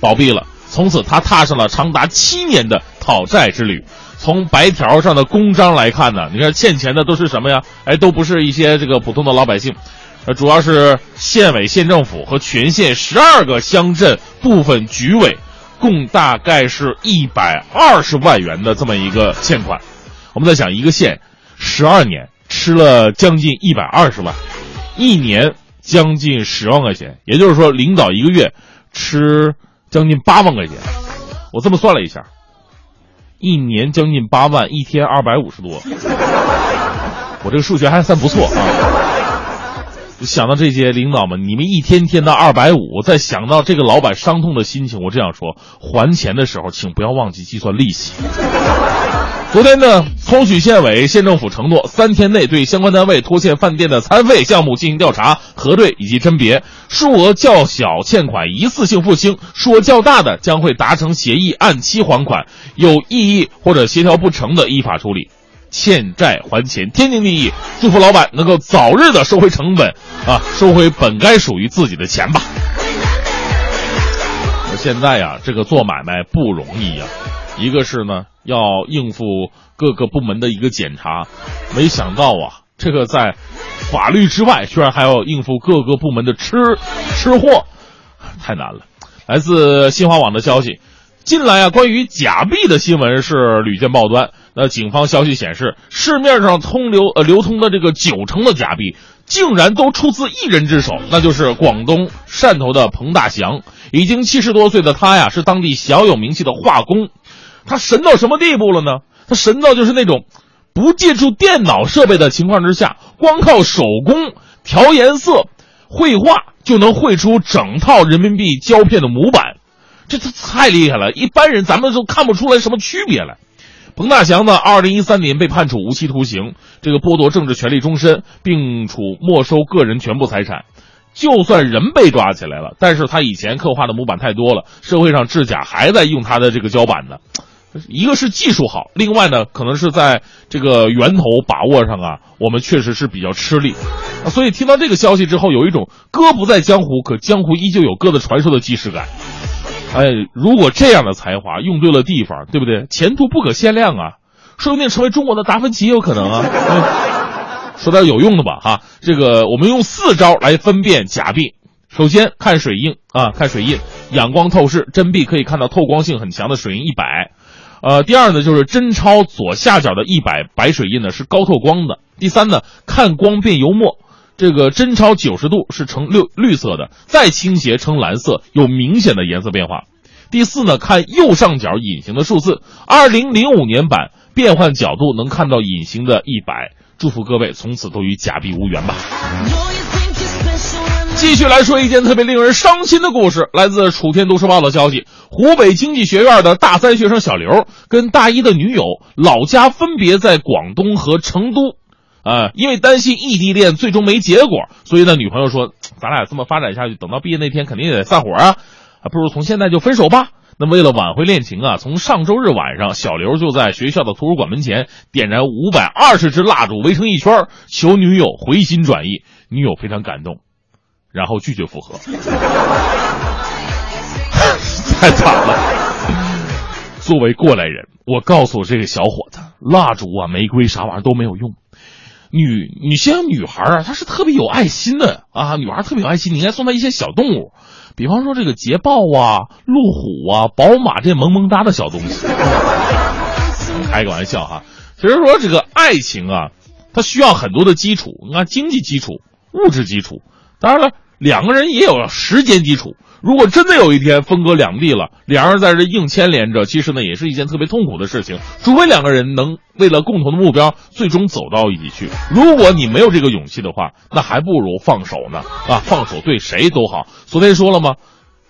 倒闭了。从此，他踏上了长达七年的讨债之旅。从白条上的公章来看呢，你看欠钱的都是什么呀？哎，都不是一些这个普通的老百姓，呃，主要是县委、县政府和全县十二个乡镇部分局委，共大概是一百二十万元的这么一个欠款。我们在想，一个县十二年吃了将近一百二十万，一年将近十万块钱，也就是说，领导一个月吃将近八万块钱。我这么算了一下，一年将近八万，一天二百五十多，我这个数学还算不错啊。想到这些领导们，你们一天天的二百五，再想到这个老板伤痛的心情，我这样说：还钱的时候，请不要忘记计算利息。昨天呢，通许县委、县政府承诺三天内对相关单位拖欠饭店的餐费项目进行调查、核对以及甄别，数额较小欠款一次性付清，数额较大的将会达成协议按期还款，有异议或者协调不成的依法处理。欠债还钱，天经地义。祝福老板能够早日的收回成本啊，收回本该属于自己的钱吧。现在呀、这个做买卖不容易呀、一个是呢要应付各个部门的一个检查，没想到啊，这个在法律之外，居然还要应付各个部门的吃吃货，太难了。来自新华网的消息，近来啊，关于假币的新闻是屡见报端。那警方消息显示，市面上通流呃流通的这个九成的假币，竟然都出自一人之手，那就是广东汕头的彭大祥。已经七十多岁的他呀，是当地小有名气的画工。他神到什么地步了呢？他神到就是那种不借助电脑设备的情况之下，光靠手工调颜色、绘画就能绘出整套人民币胶片的模板，这这太厉害了！一般人咱们都看不出来什么区别来。彭大祥呢，二零一三年被判处无期徒刑，这个剥夺政治权利终身，并处没收个人全部财产。就算人被抓起来了，但是他以前刻画的模板太多了，社会上制假还在用他的这个胶板呢。一个是技术好，另外呢，可能是在这个源头把握上啊，我们确实是比较吃力。啊，所以听到这个消息之后，有一种歌不在江湖，可江湖依旧有歌的传说的既视感。哎，如果这样的才华用对了地方，对不对？前途不可限量啊，说不定成为中国的达芬奇也有可能啊。嗯 说点有用的吧，哈，这个我们用四招来分辨假币。首先看水印啊，看水印，仰光透视，真币可以看到透光性很强的水印一百。呃，第二呢，就是真钞左下角的一百白水印呢是高透光的。第三呢，看光变油墨，这个真钞九十度是呈绿绿色的，再倾斜呈蓝色，有明显的颜色变化。第四呢，看右上角隐形的数字，二零零五年版变换角度能看到隐形的一百。祝福各位从此都与假币无缘吧。继续来说一件特别令人伤心的故事，来自《楚天都市报》的消息：湖北经济学院的大三学生小刘跟大一的女友老家分别在广东和成都，啊、因为担心异地恋最终没结果，所以呢，女朋友说：“咱俩这么发展下去，等到毕业那天肯定也得散伙啊，啊，不如从现在就分手吧。”那为了挽回恋情啊，从上周日晚上，小刘就在学校的图书馆门前点燃五百二十支蜡烛，围成一圈，求女友回心转意。女友非常感动，然后拒绝复合，太惨了。作为过来人，我告诉这个小伙子，蜡烛啊、玫瑰啥玩意儿都没有用。女，你像女孩啊，她是特别有爱心的啊，女孩特别有爱心，你应该送她一些小动物，比方说这个捷豹啊、路虎啊、宝马这萌萌哒的小东西。开个玩笑哈，其实说这个爱情啊，它需要很多的基础，你看经济基础、物质基础，当然了，两个人也有时间基础。如果真的有一天分隔两地了，两人在这硬牵连着，其实呢也是一件特别痛苦的事情。除非两个人能为了共同的目标，最终走到一起去。如果你没有这个勇气的话，那还不如放手呢。啊，放手对谁都好。昨天说了吗？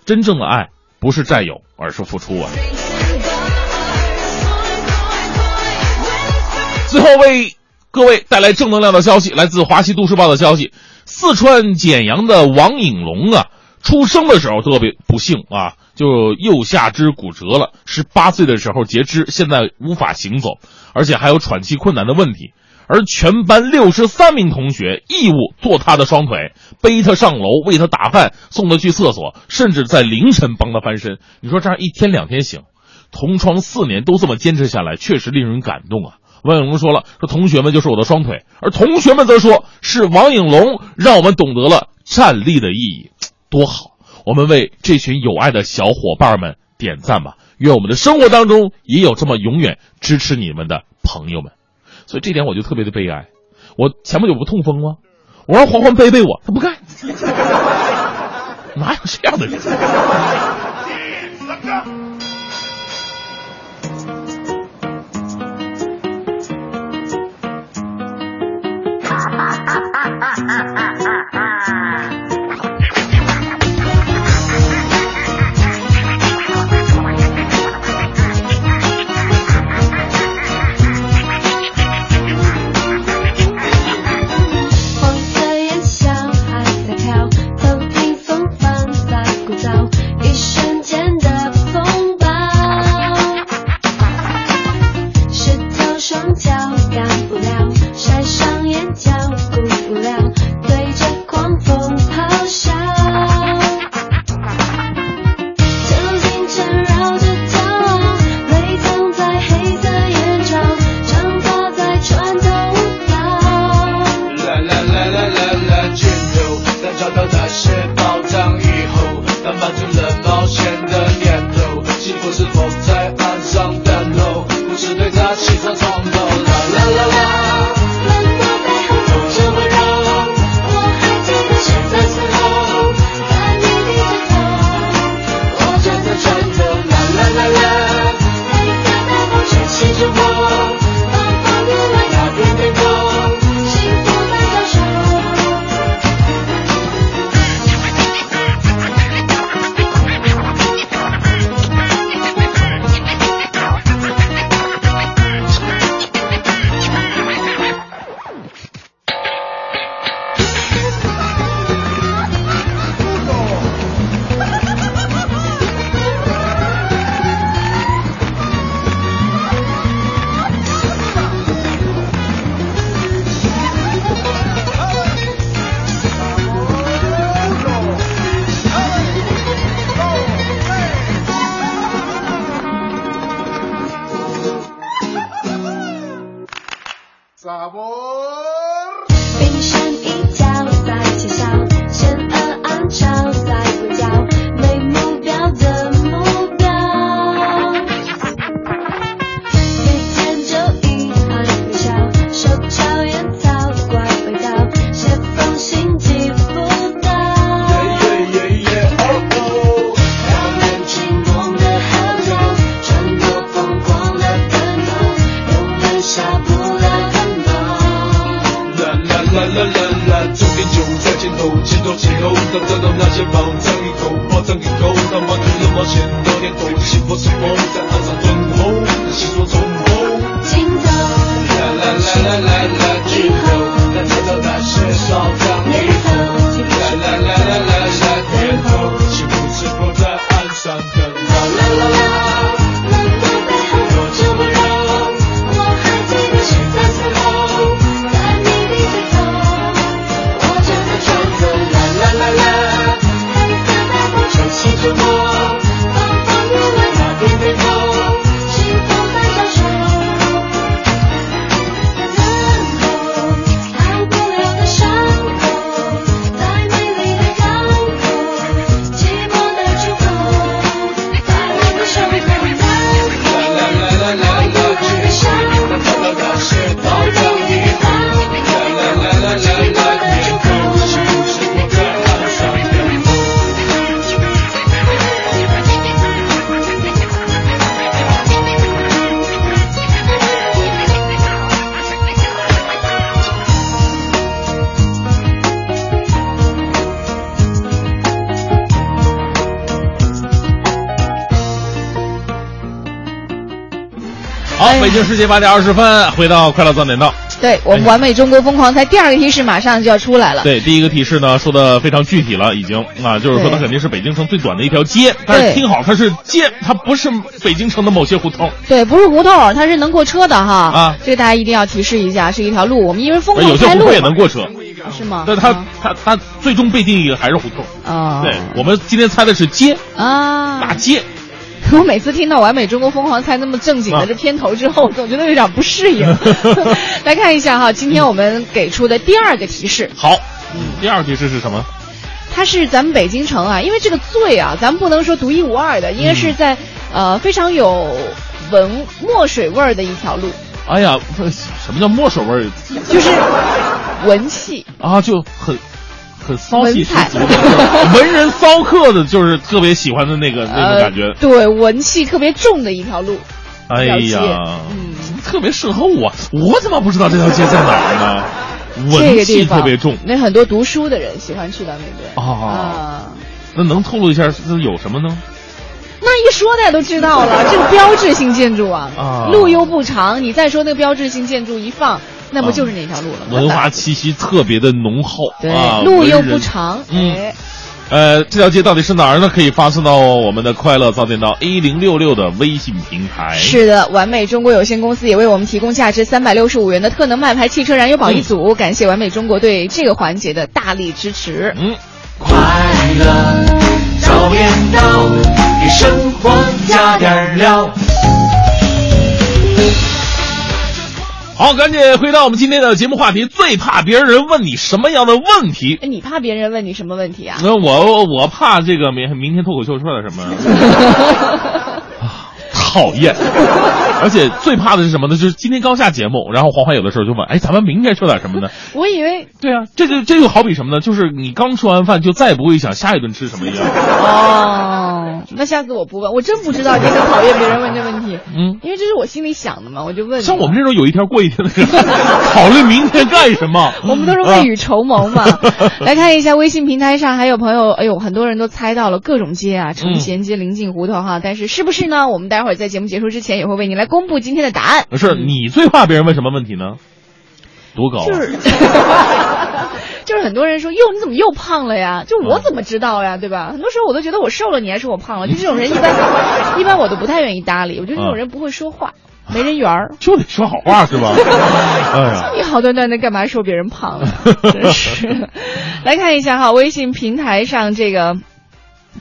真正的爱不是占有，而是付出啊。最后为各位带来正能量的消息，来自华西都市报的消息：四川简阳的王颖龙啊。出生的时候特别不幸啊，就右下肢骨折了。十八岁的时候截肢，现在无法行走，而且还有喘气困难的问题。而全班六十三名同学义务做他的双腿，背他上楼，为他打饭，送他去厕所，甚至在凌晨帮他翻身。你说这样一天两天行，同窗四年都这么坚持下来，确实令人感动啊。王永龙说了，说同学们就是我的双腿，而同学们则说是王颖龙让我们懂得了站立的意义。多好！我们为这群有爱的小伙伴们点赞吧！愿我们的生活当中也有这么永远支持你们的朋友们。所以这点我就特别的悲哀。我前不久不痛风吗？我让黄欢背背我，他不干。哪有这样的人？京时间八点二十分，回到快乐早点到。对我们完美中国疯狂猜第二个提示马上就要出来了。对，第一个提示呢说的非常具体了，已经啊，就是说它肯定是北京城最短的一条街，但是对听好，它是街，它不是北京城的某些胡同。对，不是胡同，它是能过车的哈。啊这个大家一定要提示一下，是一条路。我们因为疯狂猜路有些胡同也能过车，是吗？但它啊它它最终被定义的还是胡同。啊，对，我们今天猜的是街，啊，大街。我每次听到《完美中国疯狂猜》那么正经的啊这片头之后，总觉得有点不适应。来看一下哈，今天我们给出的第二个提示，好，嗯，第二个提示是什么？它是咱们北京城啊，因为这个“醉”啊，咱们不能说独一无二的，应该是在、呃非常有文墨水味儿的一条路，哎呀，什么叫墨水味儿就是文气。啊？就很很骚气十足的，文人骚客的，就是特别喜欢的那个 那种感觉呃。对，文气特别重的一条路。哎呀，嗯特别适合我，我怎么不知道这条街在哪儿呢？这文气特别重，那很多读书的人喜欢去到那边哦啊。那能透露一下是有什么呢？那一说大家都知道了，这个标志性建筑啊，啊路又不长，你再说那个标志性建筑一放，那不就是那条路了吗？文化气息特别的浓厚对，啊，路又不长，嗯哎，呃，这条街到底是哪儿呢？可以发送到我们的快乐早点到 A 零六六的微信平台。是的，完美中国有限公司也为我们提供价值三百六十五元的特能麦牌汽车燃油宝一组，感谢完美中国对这个环节的大力支持。嗯，快乐早点到，给生活加点料。好，赶紧回到我们今天的节目话题，最怕别人问你什么样的问题？哎，你怕别人问你什么问题啊？那我我怕这个明明天脱口秀说点什么 啊？讨厌！而且最怕的是什么呢？就是今天刚下节目，然后黄欢有的时候就问：“哎，咱们明天说点什么呢 我以为？”对啊，这就这就好比什么呢？就是你刚吃完饭就再也不会想下一顿吃什么一样。哦，那下次我不问，我真不知道你很讨厌别人问这问题，嗯，因为这是我心里想的嘛，我就问。像我们这种有一天过一天的人，考虑明天干什么？我们都是未雨绸缪嘛。来看一下微信平台上还有朋友，哎呦，很多人都猜到了各种街啊，成贤街、临近胡同哈，但是是不是呢？我们待会儿在节目结束之前也会为您来公布今天的答案。是你最怕别人问什么问题呢？多高啊？就是 就是很多人说，哟，你怎么又胖了呀？就我怎么知道呀，对吧？很多时候我都觉得我瘦了，你还说我胖了。就这种人一般 一般我都不太愿意搭理，我觉得这种人不会说话，没人缘儿。就得说好话是吧？哎呀，你好端端的干嘛说别人胖了？真是。来看一下哈，微信平台上这个，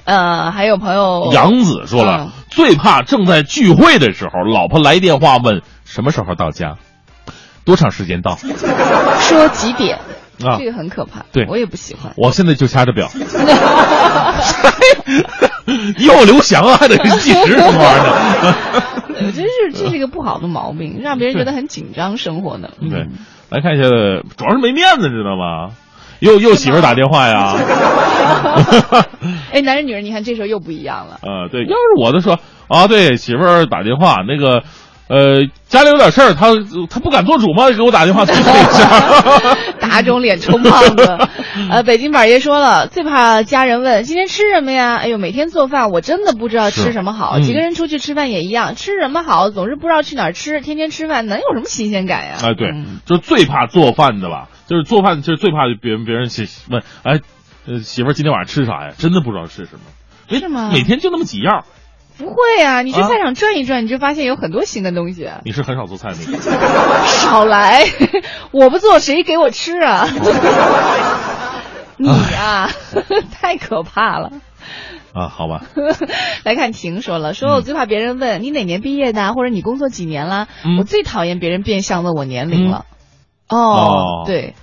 呃，还有朋友杨子说了，嗯最怕正在聚会的时候，老婆来电话问什么时候到家，多长时间到说几点，啊这？个很可怕。对我也不喜欢。我现在就掐着表，又刘翔啊，还得是计时什么玩意儿呃真 是这是一个不好的毛病，让别人觉得很紧张生活呢。的？对嗯，来看一下，主要是没面子，知道吗？又又媳妇儿打电话呀？哎，男人女人，你看这时候又不一样了。呃，对，要是我的说啊，对，媳妇儿打电话，那个，呃，家里有点事儿，他他不敢做主吗？给我打电话催催一下。打肿脸充胖子。呃，北京板爷说了，最怕家人问今天吃什么呀？哎呦，每天做饭我真的不知道吃什么好。嗯几个人出去吃饭也一样，吃什么好总是不知道去哪儿吃。天天吃饭能有什么新鲜感呀？哎，对嗯，就最怕做饭的吧，就是做饭就是最怕别人别人去问，哎，呃，媳妇儿今天晚上吃啥呀？真的不知道吃什么。哎是吗每天就那么几样，不会啊，你去啊菜场转一转，你就发现有很多新的东西。你是很少做菜的。少来，我不做谁给我吃啊？你啊，太可怕了。啊，好吧，来看婷说了，说我最怕别人问你哪年毕业的，或者你工作几年了。嗯我最讨厌别人变相问我年龄了。哦哦，对。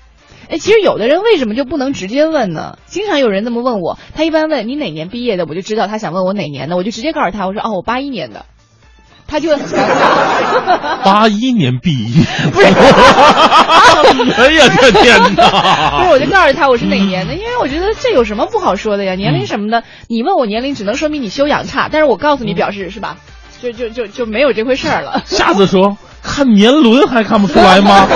哎，其实有的人为什么就不能直接问呢？经常有人这么问我，他一般问你哪年毕业的，我就知道他想问我哪年的，我就直接告诉他，我说哦，我八一年的，他就。八一年毕业，不是？哎呀，这天 不是，哪！我就告诉他我是哪年的，因为我觉得这有什么不好说的呀？年龄什么的，你问我年龄，只能说明你修养差，但是我告诉你，表示是吧？就就就就没有这回事儿了。下次说看年轮还看不出来吗？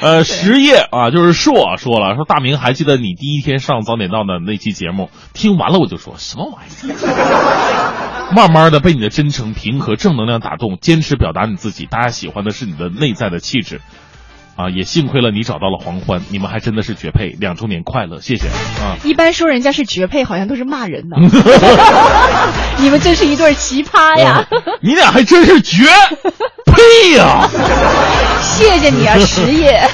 呃，实业啊，就是硕说了，说大明还记得你第一天上早点到的那期节目，听完了我就说什么玩意儿。慢慢的被你的真诚、平和、正能量打动，坚持表达你自己，大家喜欢的是你的内在的气质，啊，也幸亏了你找到了黄欢，你们还真的是绝配，两周年快乐，谢谢啊。一般说人家是绝配，好像都是骂人的。你们真是一对奇葩呀！你俩还真是绝 配呀、谢谢你啊，实业。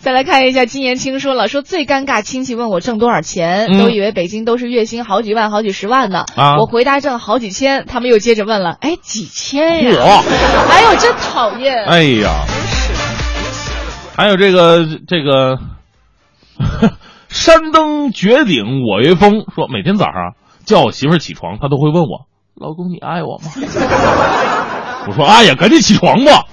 再来看一下，金延青说了，说最尴尬，亲戚问我挣多少钱，嗯都以为北京都是月薪好几万、好几十万呢。啊我回答挣好几千，他们又接着问了，哎，几千呀？嚯哎呦，真讨厌！哎呀，还有这个这个，山登绝顶我为峰说，每天早上叫我媳妇儿起床，她都会问我：“老公，你爱我吗？”我说：“爱呀，赶紧起床吧。”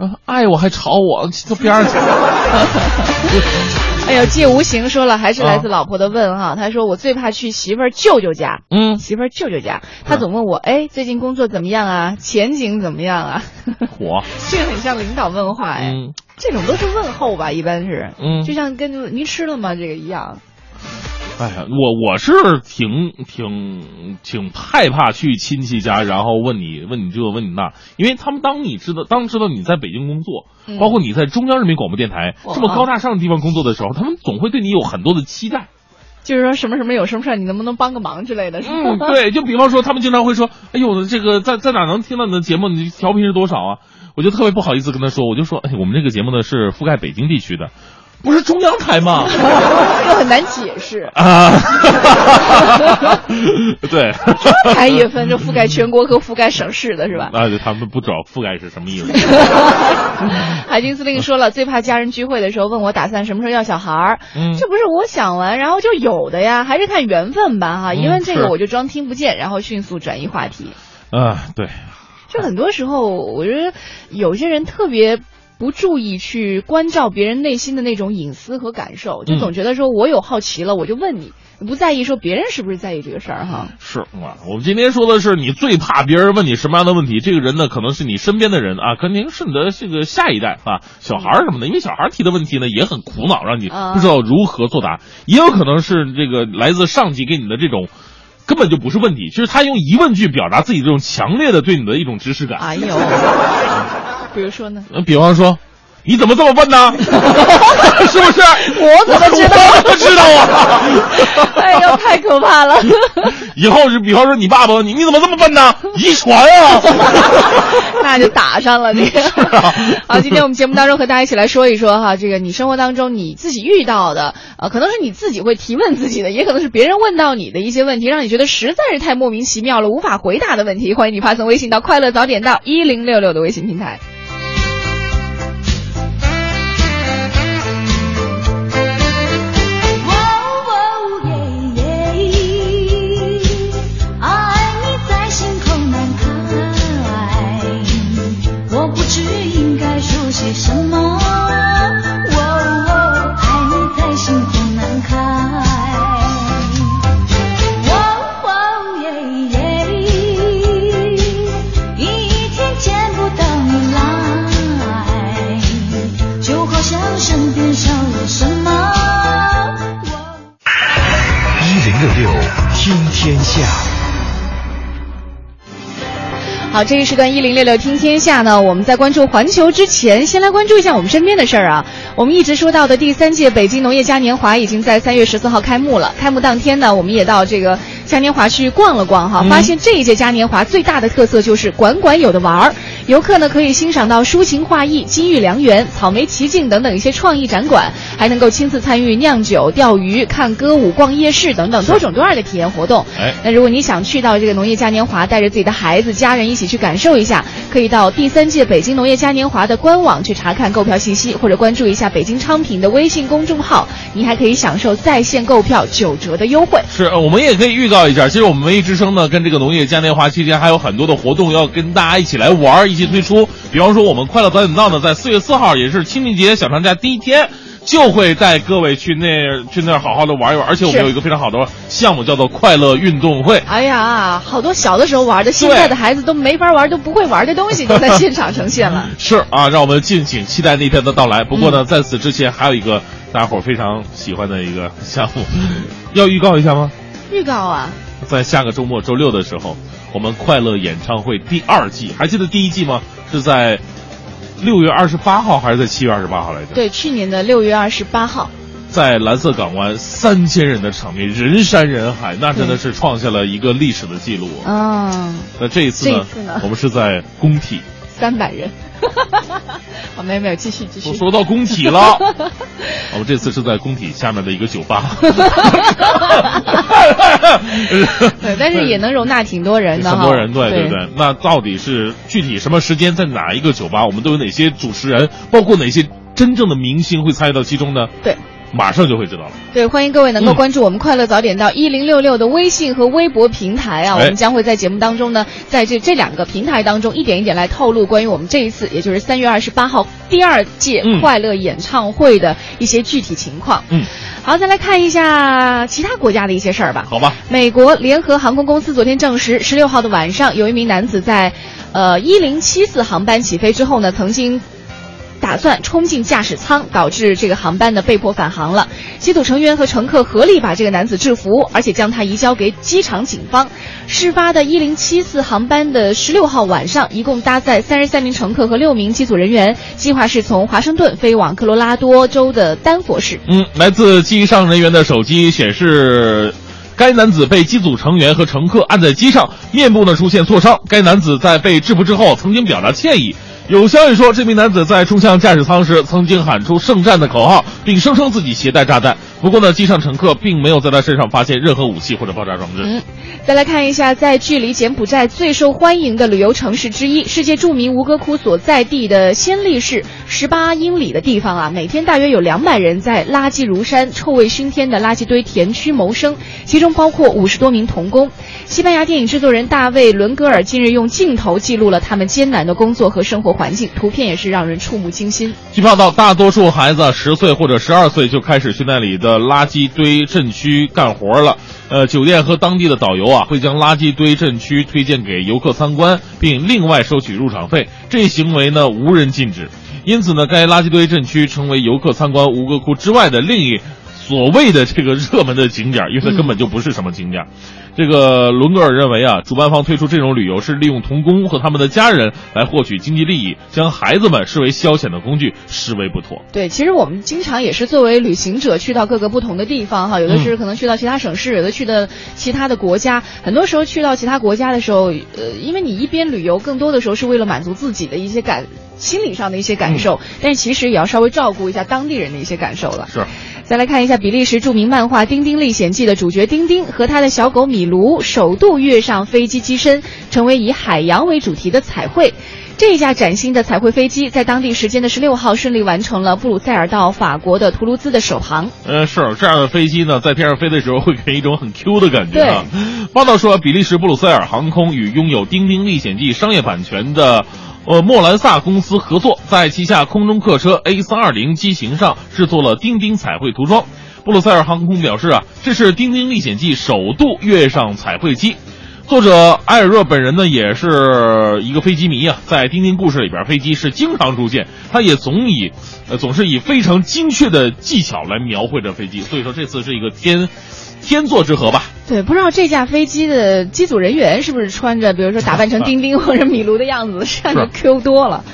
啊，爱我还吵我，到边上去。哎呦，借无形说了，还是来自老婆的问哈。他说我最怕去媳妇儿舅舅家，嗯，媳妇儿舅舅家，他总问我，哎，最近工作怎么样啊？前景怎么样啊？火，这个很像领导问话哎，嗯这种都是问候吧，一般是，嗯就像跟您吃了吗这个一样。哎呀，我我是挺挺挺害怕去亲戚家，然后问你问你这问你那，因为他们当你知道当知道你在北京工作，嗯包括你在中央人民广播电台这么高大上的地方工作的时候，他们总会对你有很多的期待。就是说什么什么有什么事儿，你能不能帮个忙之类的，是吧？嗯，对，就比方说，他们经常会说：“哎呦，这个在在哪能听到你的节目？你调频是多少啊？”我就特别不好意思跟他说，我就说：“哎，我们这个节目呢是覆盖北京地区的，不是中央台吗？”又 很难解释。啊，对，台也分着覆盖全国和覆盖省市的是吧？那就他们不知道覆盖是什么意思。海军司令说了，最怕家人聚会的时候问我打算什么时候要小孩儿，嗯这不是我想完然后就有的呀，还是看缘分吧哈。嗯一问这个我就装听不见，然后迅速转移话题。啊，对，就很多时候，我觉得有些人特别不注意去关照别人内心的那种隐私和感受，就嗯总觉得说我有好奇了，我就问你，不在意说别人是不是在意这个事儿哈。是啊，我们今天说的是你最怕别人问你什么样的问题，这个人呢可能是你身边的人啊，肯定是你的这个下一代啊，小孩儿什么的，因为小孩儿提的问题呢也很苦恼，让你啊不知道如何作答，也有可能是这个来自上级给你的这种。根本就不是问题，就是他用疑问句表达自己这种强烈的对你的一种知识感。哎呦，比如说呢？呃比方说，你怎么这么笨呢？是不是？我怎么知道我怎么知道啊？哎呦，太可怕了！以后就比方说你爸爸，你你怎么这么笨呢？遗传啊！那就打上了这个。好，今天我们节目当中和大家一起来说一说哈，这个你生活当中你自己遇到的，呃，可能是你自己会提问自己的，也可能是别人问到你的一些问题，让你觉得实在是太莫名其妙了，无法回答的问题。欢迎你发送微信到“快乐早点到一零六六”的微信平台。听天下。好，这一时段一零六六听天下呢，我们在关注环球之前，先来关注一下我们身边的事儿啊。我们一直说到的第三届北京农业嘉年华已经在三月十四号开幕了。开幕当天呢，我们也到这个嘉年华去逛了逛哈，发现这一届嘉年华最大的特色就是馆馆有的玩儿。游客呢可以欣赏到抒情画意、金玉良缘、草莓奇境等等一些创意展馆，还能够亲自参与酿酒、钓鱼、看歌舞、逛夜市等等多种多样的体验活动。哎那如果你想去到这个农业嘉年华，带着自己的孩子、家人一起去感受一下，可以到第三届北京农业嘉年华的官网去查看购票信息，或者关注一下北京昌平的微信公众号，你还可以享受在线购票九折的优惠。是，呃我们也可以预告一下，其实我们文艺之声呢，跟这个农业嘉年华期间还有很多的活动要跟大家一起来玩儿，一起推出。比方说，我们快乐早点到呢，在四月四号，也是清明节小长假第一天。就会带各位去那去那儿好好的玩一玩，而且我们有一个非常好的项目，叫做快乐运动会。哎呀，好多小的时候玩的，现在的孩子都没法玩，都不会玩的东西都在现场呈现了。是啊，让我们敬请期待那天的到来。不过呢，在此之前还有一个大家伙儿非常喜欢的一个项目，要预告一下吗？预告啊，在下个周末周六的时候，我们快乐演唱会第二季，还记得第一季吗？是在六月二十八号还是在七月二十八号来着？对，去年的六月二十八号，在蓝色港湾三千人的场面，人山人海，那真的是创下了一个历史的记录。嗯，那这一次呢，这一次呢我们是在工体。三百人。好，没有没有，继续继续我。说到工体了，我 们这次是在工体下面的一个酒吧。对，但是也能容纳挺多人的哈。很多人，对对对对。那到底是具体什么时间，在哪一个酒吧？我们都有哪些主持人，包括哪些真正的明星会参与到其中呢？对马上就会知道了。对，欢迎各位能够嗯关注我们快乐早点到一零六六的微信和微博平台啊，哎我们将会在节目当中呢，在这这两个平台当中一点一点来透露关于我们这一次，也就是三月二十八号第二届嗯快乐演唱会的一些具体情况。嗯，好，再来看一下其他国家的一些事儿吧。好吧。美国联合航空公司昨天证实，十六号的晚上，有一名男子在，呃，一零七四航班起飞之后呢，曾经。打算冲进驾驶舱，导致这个航班呢被迫返航了。机组成员和乘客合力把这个男子制服，而且将他移交给机场警方。事发的一零七四航班的十六号晚上，一共搭载三十三名乘客和六名机组人员，计划是从华盛顿飞往科罗拉多州的丹佛市。嗯，来自机上人员的手机显示。该男子被机组成员和乘客按在机上，面部呢出现挫伤。该男子在被制服之后，曾经表达歉意。有消息说，这名男子在冲向驾驶舱时，曾经喊出“圣战”的口号，并声称自己携带炸弹。不过呢，机上乘客并没有在他身上发现任何武器或者爆炸装置。嗯，再来看一下，在距离柬埔寨最受欢迎的旅游城市之一、世界著名吴哥窟所在地的暹粒市十八英里的地方啊，每天大约有两百人在垃圾如山、臭味熏天的垃圾堆填区谋生，其中包括五十多名童工。西班牙电影制作人大卫·伦格尔近日用镜头记录了他们艰难的工作和生活环境，图片也是让人触目惊心。据报道，大多数孩子十岁或者十二岁就开始去那里的垃圾堆镇区干活了。呃，酒店和当地的导游啊，会将垃圾堆镇区推荐给游客参观，并另外收取入场费。这一行为呢，无人禁止。因此呢，该垃圾堆镇区成为游客参观吴哥窟之外的另一所谓的这个热门的景点，因为它根本就不是什么景点。这个伦格尔认为啊，主办方推出这种旅游是利用童工和他们的家人来获取经济利益，将孩子们视为消遣的工具，实为不妥。对，其实我们经常也是作为旅行者去到各个不同的地方哈，有的是可能去到其他省市，有的去的其他的国家。很多时候去到其他国家的时候，呃，因为你一边旅游，更多的时候是为了满足自己的一些感心理上的一些感受，但其实也要稍微照顾一下当地人的一些感受了。是。再来看一下比利时著名漫画《丁丁历险记》的主角丁丁和他的小狗米卢首度跃上飞机机身，成为以海洋为主题的彩绘。这一架崭新的彩绘飞机在当地时间的十六号顺利完成了布鲁塞尔到法国的图卢兹的首航。呃，是这样的飞机呢，在天上飞的时候会给人一种很 Q 的感觉啊。报道说，比利时布鲁塞尔航空与拥有《丁丁历险记》商业版权的。呃，莫兰萨公司合作，在旗下空中客车 A 三二零机型上制作了钉钉彩绘涂装。布鲁塞尔航空表示啊，这是《丁丁历险记》首度跃上彩绘机。作者艾尔热本人呢，也是一个飞机迷啊，在《丁丁故事》里边，飞机是经常出现，他也总以，呃，总是以非常精确的技巧来描绘着飞机。所以说，这次是一个天。天作之合吧。对，不知道这架飞机的机组人员是不是穿着，比如说打扮成丁丁 或者米卢的样子，这样就 Q 多了。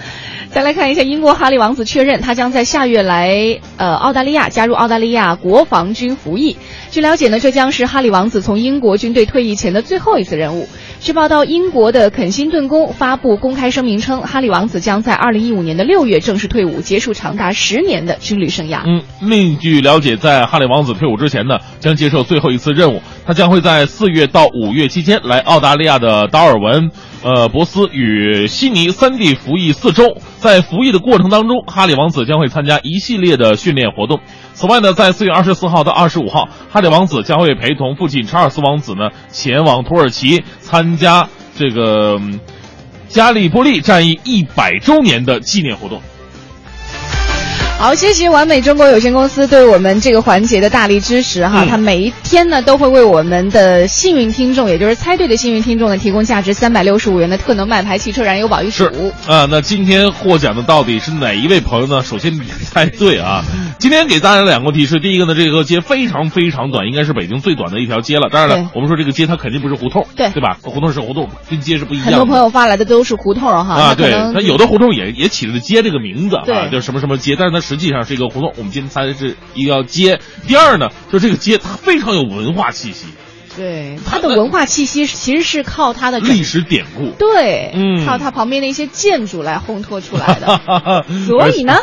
再来看一下，英国哈利王子确认他将在下月来呃澳大利亚加入澳大利亚国防军服役。据了解呢，这将是哈利王子从英国军队退役前的最后一次任务。据报道，英国的肯辛顿宫发布公开声明称，哈利王子将在二零一五年的六月正式退伍，结束长达十年的军旅生涯。嗯，另据了解，在哈利王子退伍之前呢，将接受最后一次任务。他将会在四月到五月期间来澳大利亚的达尔文、呃博斯与悉尼三地服役四周。在服役的过程当中，哈利王子将会参加一系列的训练活动。此外呢，在四月二十四号到二十五号，哈利王子将会陪同父亲查尔斯王子呢前往土耳其参加这个加利波利战役一百周年的纪念活动。好，谢谢完美中国有限公司对我们这个环节的大力支持哈，嗯它每一天呢都会为我们的幸运听众，也就是猜对的幸运听众呢，提供价值三百六十五元的特能麦牌汽车燃油宝一是组。啊，那今天获奖的到底是哪一位朋友呢？首先你猜对啊，今天给大家两个提示，第一个呢，这个街非常非常短，应该是北京最短的一条街了。当然了，我们说这个街它肯定不是胡同，对对吧？胡同是胡同，跟街是不一样的。很多朋友发来的都是胡同哈，啊，对，那有的胡同也也起了街这个名字啊，叫什么什么街，但是它实际上是一个胡同。我们今天猜的是一个街。第二呢，就这个街它非常有文化气息，对它的文化气息其实是靠它的历史典故。对，嗯靠它旁边的一些建筑来烘托出来的。所以呢，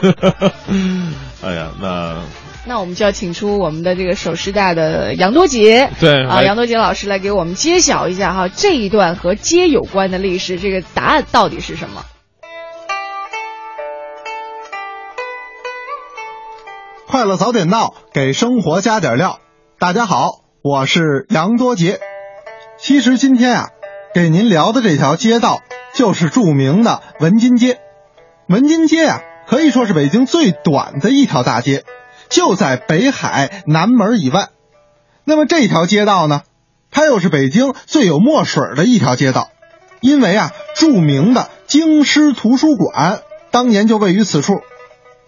哎呀，那那我们就要请出我们的这个首师大的杨多杰，啊，对啊杨多杰老师来给我们揭晓一下哈这一段和街有关的历史，这个答案到底是什么？快乐早点到，给生活加点料。大家好，我是杨多杰。其实今天啊，给您聊的这条街道就是著名的文津街。文津街啊，可以说是北京最短的一条大街，就在北海南门以外。那么这条街道呢，它又是北京最有墨水的一条街道，因为啊，著名的京师图书馆当年就位于此处。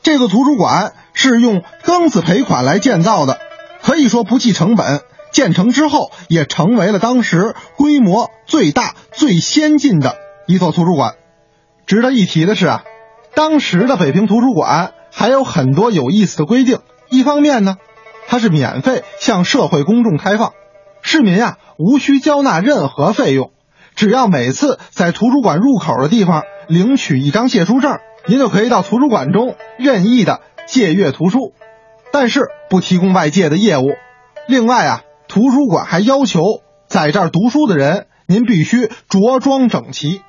这个图书馆是用庚子赔款来建造的，可以说不计成本。建成之后，也成为了当时规模最大、最先进的一座图书馆。值得一提的是啊，当时的北平图书馆还有很多有意思的规定。一方面呢，它是免费向社会公众开放，市民啊无需交纳任何费用，只要每次在图书馆入口的地方领取一张借书证，您就可以到图书馆中任意的借阅图书，但是不提供外界的业务。另外啊，图书馆还要求在这儿读书的人，您必须着装整齐，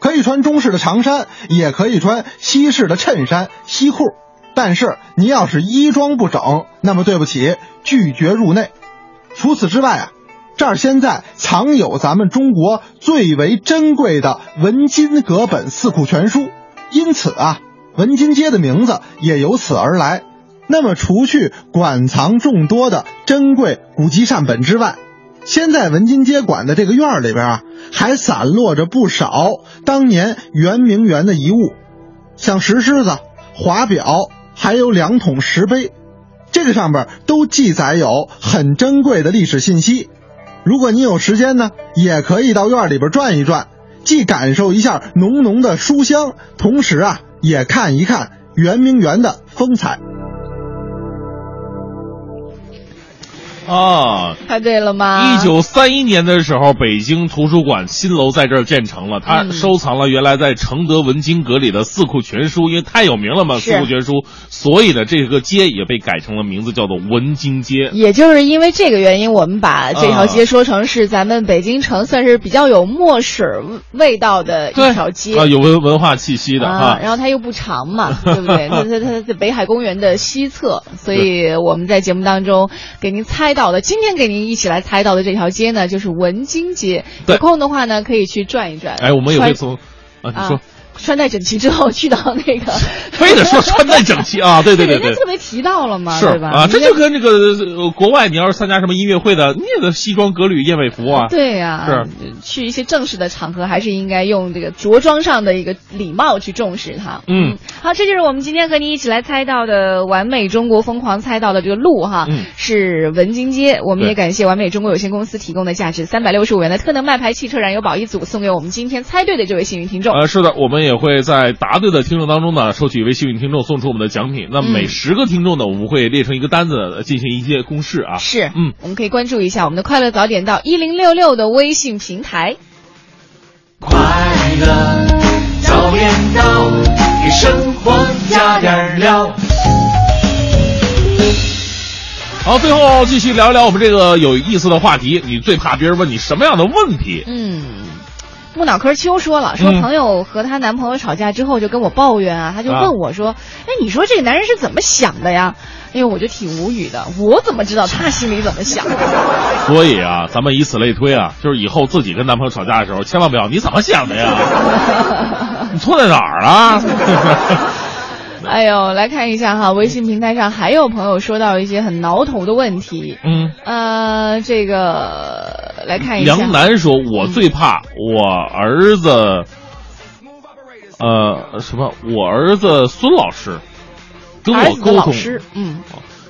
可以穿中式的长衫，也可以穿西式的衬衫、西裤。但是您要是衣装不整，那么对不起，拒绝入内。除此之外啊，这儿现在藏有咱们中国最为珍贵的文津阁本四库全书，因此啊，文津街的名字也由此而来。那么，除去馆藏众多的珍贵古籍善本之外，现在文津街馆的这个院里边啊，还散落着不少当年圆明园的遗物，像石狮子、华表，还有两桶石碑，这个上边都记载有很珍贵的历史信息。如果你有时间呢，也可以到院里边转一转，既感受一下浓浓的书香，同时啊，也看一看圆明园的风采。啊，猜对了吗？一九三一年的时候，北京图书馆新楼在这儿建成了，它嗯收藏了原来在承德文津阁里的四库全书，因为太有名了嘛，四库全书，所以呢，这个街也被改成了名字，叫做文津街。也就是因为这个原因，我们把这条街说成是咱们北京城算是比较有墨水味道的一条街啊，有文文化气息的啊哈，。然后它又不长嘛，对不对？它它它在北海公园的西侧，所以我们在节目当中给您猜到的，今天给您一起来猜到的这条街呢，就是文津街。有空的话呢，可以去转一转。哎，我们也会穿从啊，你啊说穿戴整齐之后去到那个，非得说穿戴整齐啊，对对对对人家。特别提到了嘛，是对吧？啊，这就跟这个呃国外，你要是参加什么音乐会的，你也得西装革履、燕尾服啊。对呀、是去一些正式的场合，还是应该用这个着装上的一个礼貌去重视它。嗯，好，这就是我们今天和你一起来猜到的完美中国疯狂猜到的这个路哈，嗯是文津街。我们也感谢完美中国有限公司提供的价值三百六十五元的特能麦牌汽车燃油宝一组，送给我们今天猜对的这位幸运听众。呃，是的，我们也会在答对的听众当中呢，抽取一位幸运听众送出我们的奖品。那嗯每十个听众呢，我们会列成一个单子，呃进行一些公示啊。是，嗯，我们可以关注一下我们的快乐早点到一零六六的微信平台。快乐早点到，给生活加点料。好，最后继续聊一聊我们这个有意思的话题。你最怕别人问你什么样的问题？嗯，木脑壳秋说了，说嗯朋友和她男朋友吵架之后就跟我抱怨啊，她就问我说：“哎，你说这个男人是怎么想的呀？”哎呦，我就挺无语的，我怎么知道他心里怎么想？所以啊，咱们以此类推啊，就是以后自己跟男朋友吵架的时候，千万不要你怎么想的呀？你错在哪儿啊？哎呦，来看一下哈，微信平台上还有朋友说到一些很挠头的问题。嗯，呃，这个来看一下，杨楠说：“我最怕我儿子，呃，什么？我儿子孙老师跟我沟通，老师，嗯，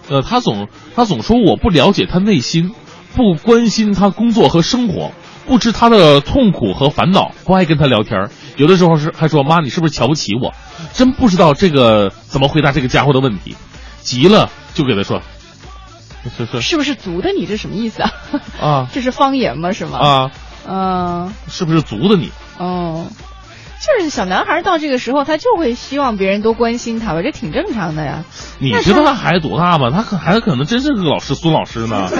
呃，他总他总说我不了解他内心，不关心他工作和生活，不知他的痛苦和烦恼，不爱跟他聊天儿。有的时候是还说妈，你是不是瞧不起我？真不知道这个怎么回答这个家伙的问题。急了就给他说，是是是不是足的你？这什么意思啊？啊 这是方言吗？是吗？啊，嗯是不是足的你？哦，就是小男孩到这个时候，他就会希望别人多关心他吧，这挺正常的呀，你知道他孩子多大吗？他可孩子可能真是个老师孙老师呢。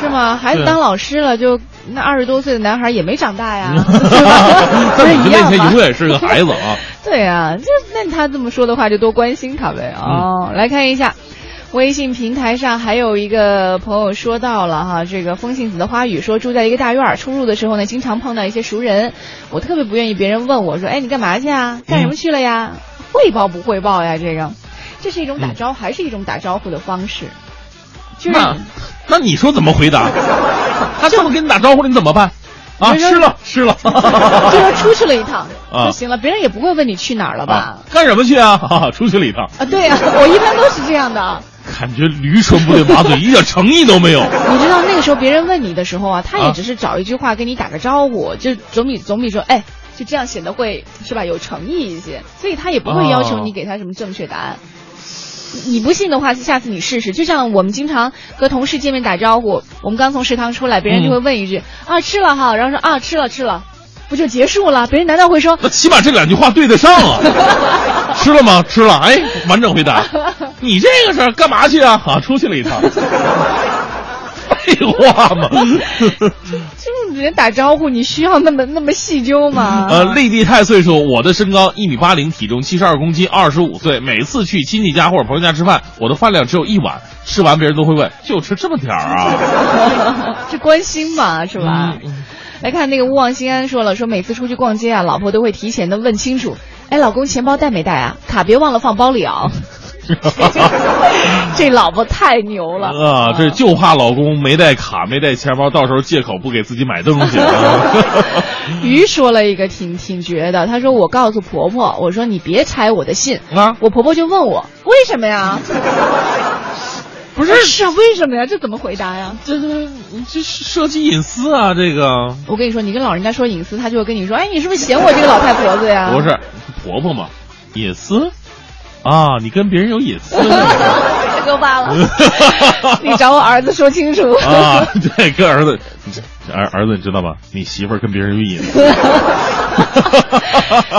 是吗？孩子当老师了，就那二十多岁的男孩也没长大呀，在不是你的面一样吗前永？远是个孩子啊。对呀、就那他这么说的话，就多关心他呗。哦，来看一下。微信平台上还有一个朋友说到了哈，这个风信子的花语说住在一个大院儿，出入的时候呢，经常碰到一些熟人，我特别不愿意别人问我说，哎，你干嘛去啊？干什么去了呀？汇报不汇报呀？这个，这是一种打招，还是一种打招呼的方式？就是那那你说怎么回答？他这么跟你打招呼了，你怎么办？啊，就是吃了吃了。就说出去了一趟 啊就行了，别人也不会问你去哪儿了吧啊？干什么去啊？啊，出去了一趟，啊，对呀、我一般都是这样的。感觉驴唇不对马嘴，一点诚意都没有。你知道那个时候别人问你的时候啊，他也啊只是找一句话跟你打个招呼，就总比总比说哎，就这样显得会是吧有诚意一些，所以他也不会要求你给他什么正确答案。你不信的话，下次你试试。就像我们经常和同事见面打招呼，我们刚从食堂出来，别人就会问一句、啊吃了哈，然后说啊吃了吃了，不就结束了？别人难道会说那起码这两句话对得上啊。吃了吗？吃了。哎，完整回答。你这个是干嘛去啊？啊，出去了一趟。废话嘛。就是人打招呼，你需要那么那么细究吗？呃，丽丽太岁说，我的身高一米八零，体重七十二公斤，二十五岁。每次去亲戚家或者朋友家吃饭，我的饭量只有一碗，吃完别人都会问，就吃这么点儿啊？是关心嘛，是吧？嗯来看那个勿忘心安说了，说每次出去逛街啊，老婆都会提前的问清楚，哎，老公钱包带没带啊？卡别忘了放包里啊。这老婆太牛了啊，这就怕老公没带卡，没带钱包，到时候借口不给自己买东西。鱼说了一个挺挺绝的，他说我告诉婆婆，我说你别拆我的信啊我婆婆就问我为什么呀？不是是啊为什么呀？这怎么回答呀？这这这涉及隐私啊，这个我跟你说，你跟老人家说隐私，他就会跟你说，哎，你是不是嫌我这个老太婆子呀？不是 婆婆嘛，隐私啊，你跟别人有隐私太可怕了！你找我儿子说清楚。啊？对，跟儿子，儿儿子你知道吧？你媳妇儿跟别人有隐私。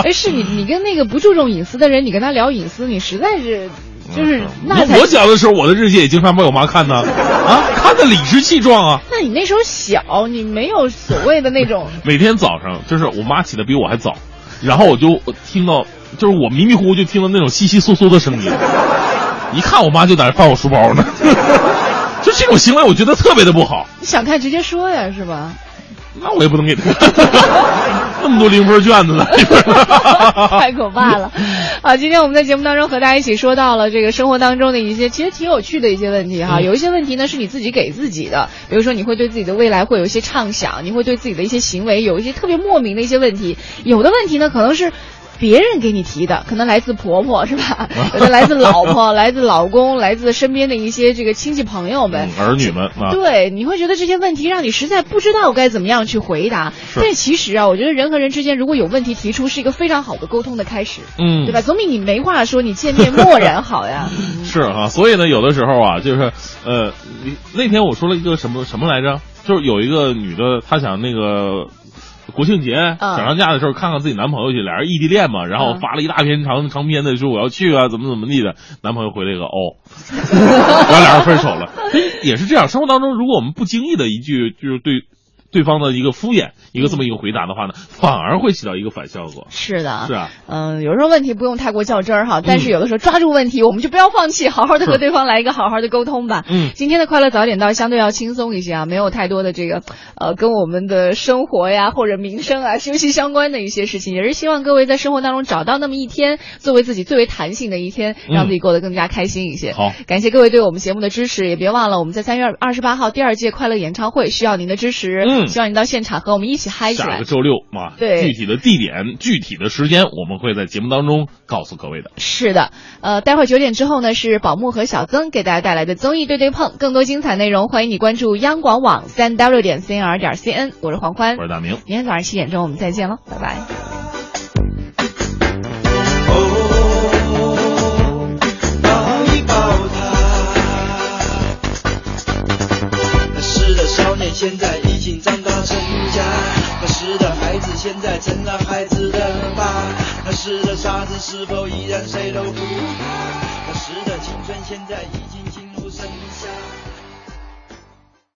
哎，是你，你跟那个不注重隐私的人，你跟他聊隐私，你实在是，就是那我我小的时候，我的日记也经常被我妈看呢，啊，看的理直气壮啊。那你那时候小，你没有所谓的那种，每天早上就是我妈起的比我还早，然后我就听到，就是我迷迷糊糊就听到那种窸窸窣窣的声音，一看我妈就在那翻我书包呢，就这种行为我觉得特别的不好，你想看直接说呀，是吧？那我也不能给他看。那么多零分卷子呢，太可怕了。啊，今天我们在节目当中和大家一起说到了这个生活当中的一些其实挺有趣的一些问题哈。嗯有一些问题呢是你自己给自己的，比如说你会对自己的未来会有一些畅想，你会对自己的一些行为有一些特别莫名的一些问题。有的问题呢可能是。别人给你提的，可能来自婆婆是吧？有 的来自老婆，来自老公，来自身边的一些这个亲戚朋友们。嗯儿女们啊，对，你会觉得这些问题让你实在不知道该怎么样去回答。但其实啊，我觉得人和人之间如果有问题提出，是一个非常好的沟通的开始，嗯，对吧？总比你没话说，你见面漠然好呀。是啊、所以呢，有的时候啊，就是呃，你那天我说了一个什么什么来着？就是有一个女的，她想那个国庆节、想上假的时候看看自己男朋友去，俩人异地恋嘛，然后嗯发了一大篇长长篇的说我要去啊，怎么怎么地的，男朋友回了一个哦，然后俩人分手了。也是这样，生活当中如果我们不经意的一句就是对对方的一个敷衍，一个这么一个回答的话呢，反而会起到一个反效果。是的，是啊，嗯，有时候问题不用太过较真儿哈，但是有的时候抓住问题，我们就不要放弃，好好的和对方来一个好好的沟通吧。嗯。今天的快乐早点到相对要轻松一些啊，没有太多的这个呃跟我们的生活呀或者民生啊休息相关的一些事情，也是希望各位在生活当中找到那么一天，作为自己最为弹性的一天，让自己过得更加开心一些。好，感谢各位对我们节目的支持，也别忘了我们在三月二十八号第二届快乐演唱会需要您的支持，嗯希望你到现场和我们一起嗨起来下个。周六嘛，对具体的地点、具体的时间，我们会在节目当中告诉各位的。是的，呃，待会儿九点之后呢，是宝木和小曾给大家带来的综艺对对碰，更多精彩内容，欢迎你关注央广网三 w 点 cnr 点 cn，我是黄欢我，是大明。明天早上七点钟我们再见喽，拜拜。的少年现在已经长大成家，那时的孩子现在成了孩子的爸，那时的傻子是否依然谁都不怕？那时的青春现在已经进入盛夏。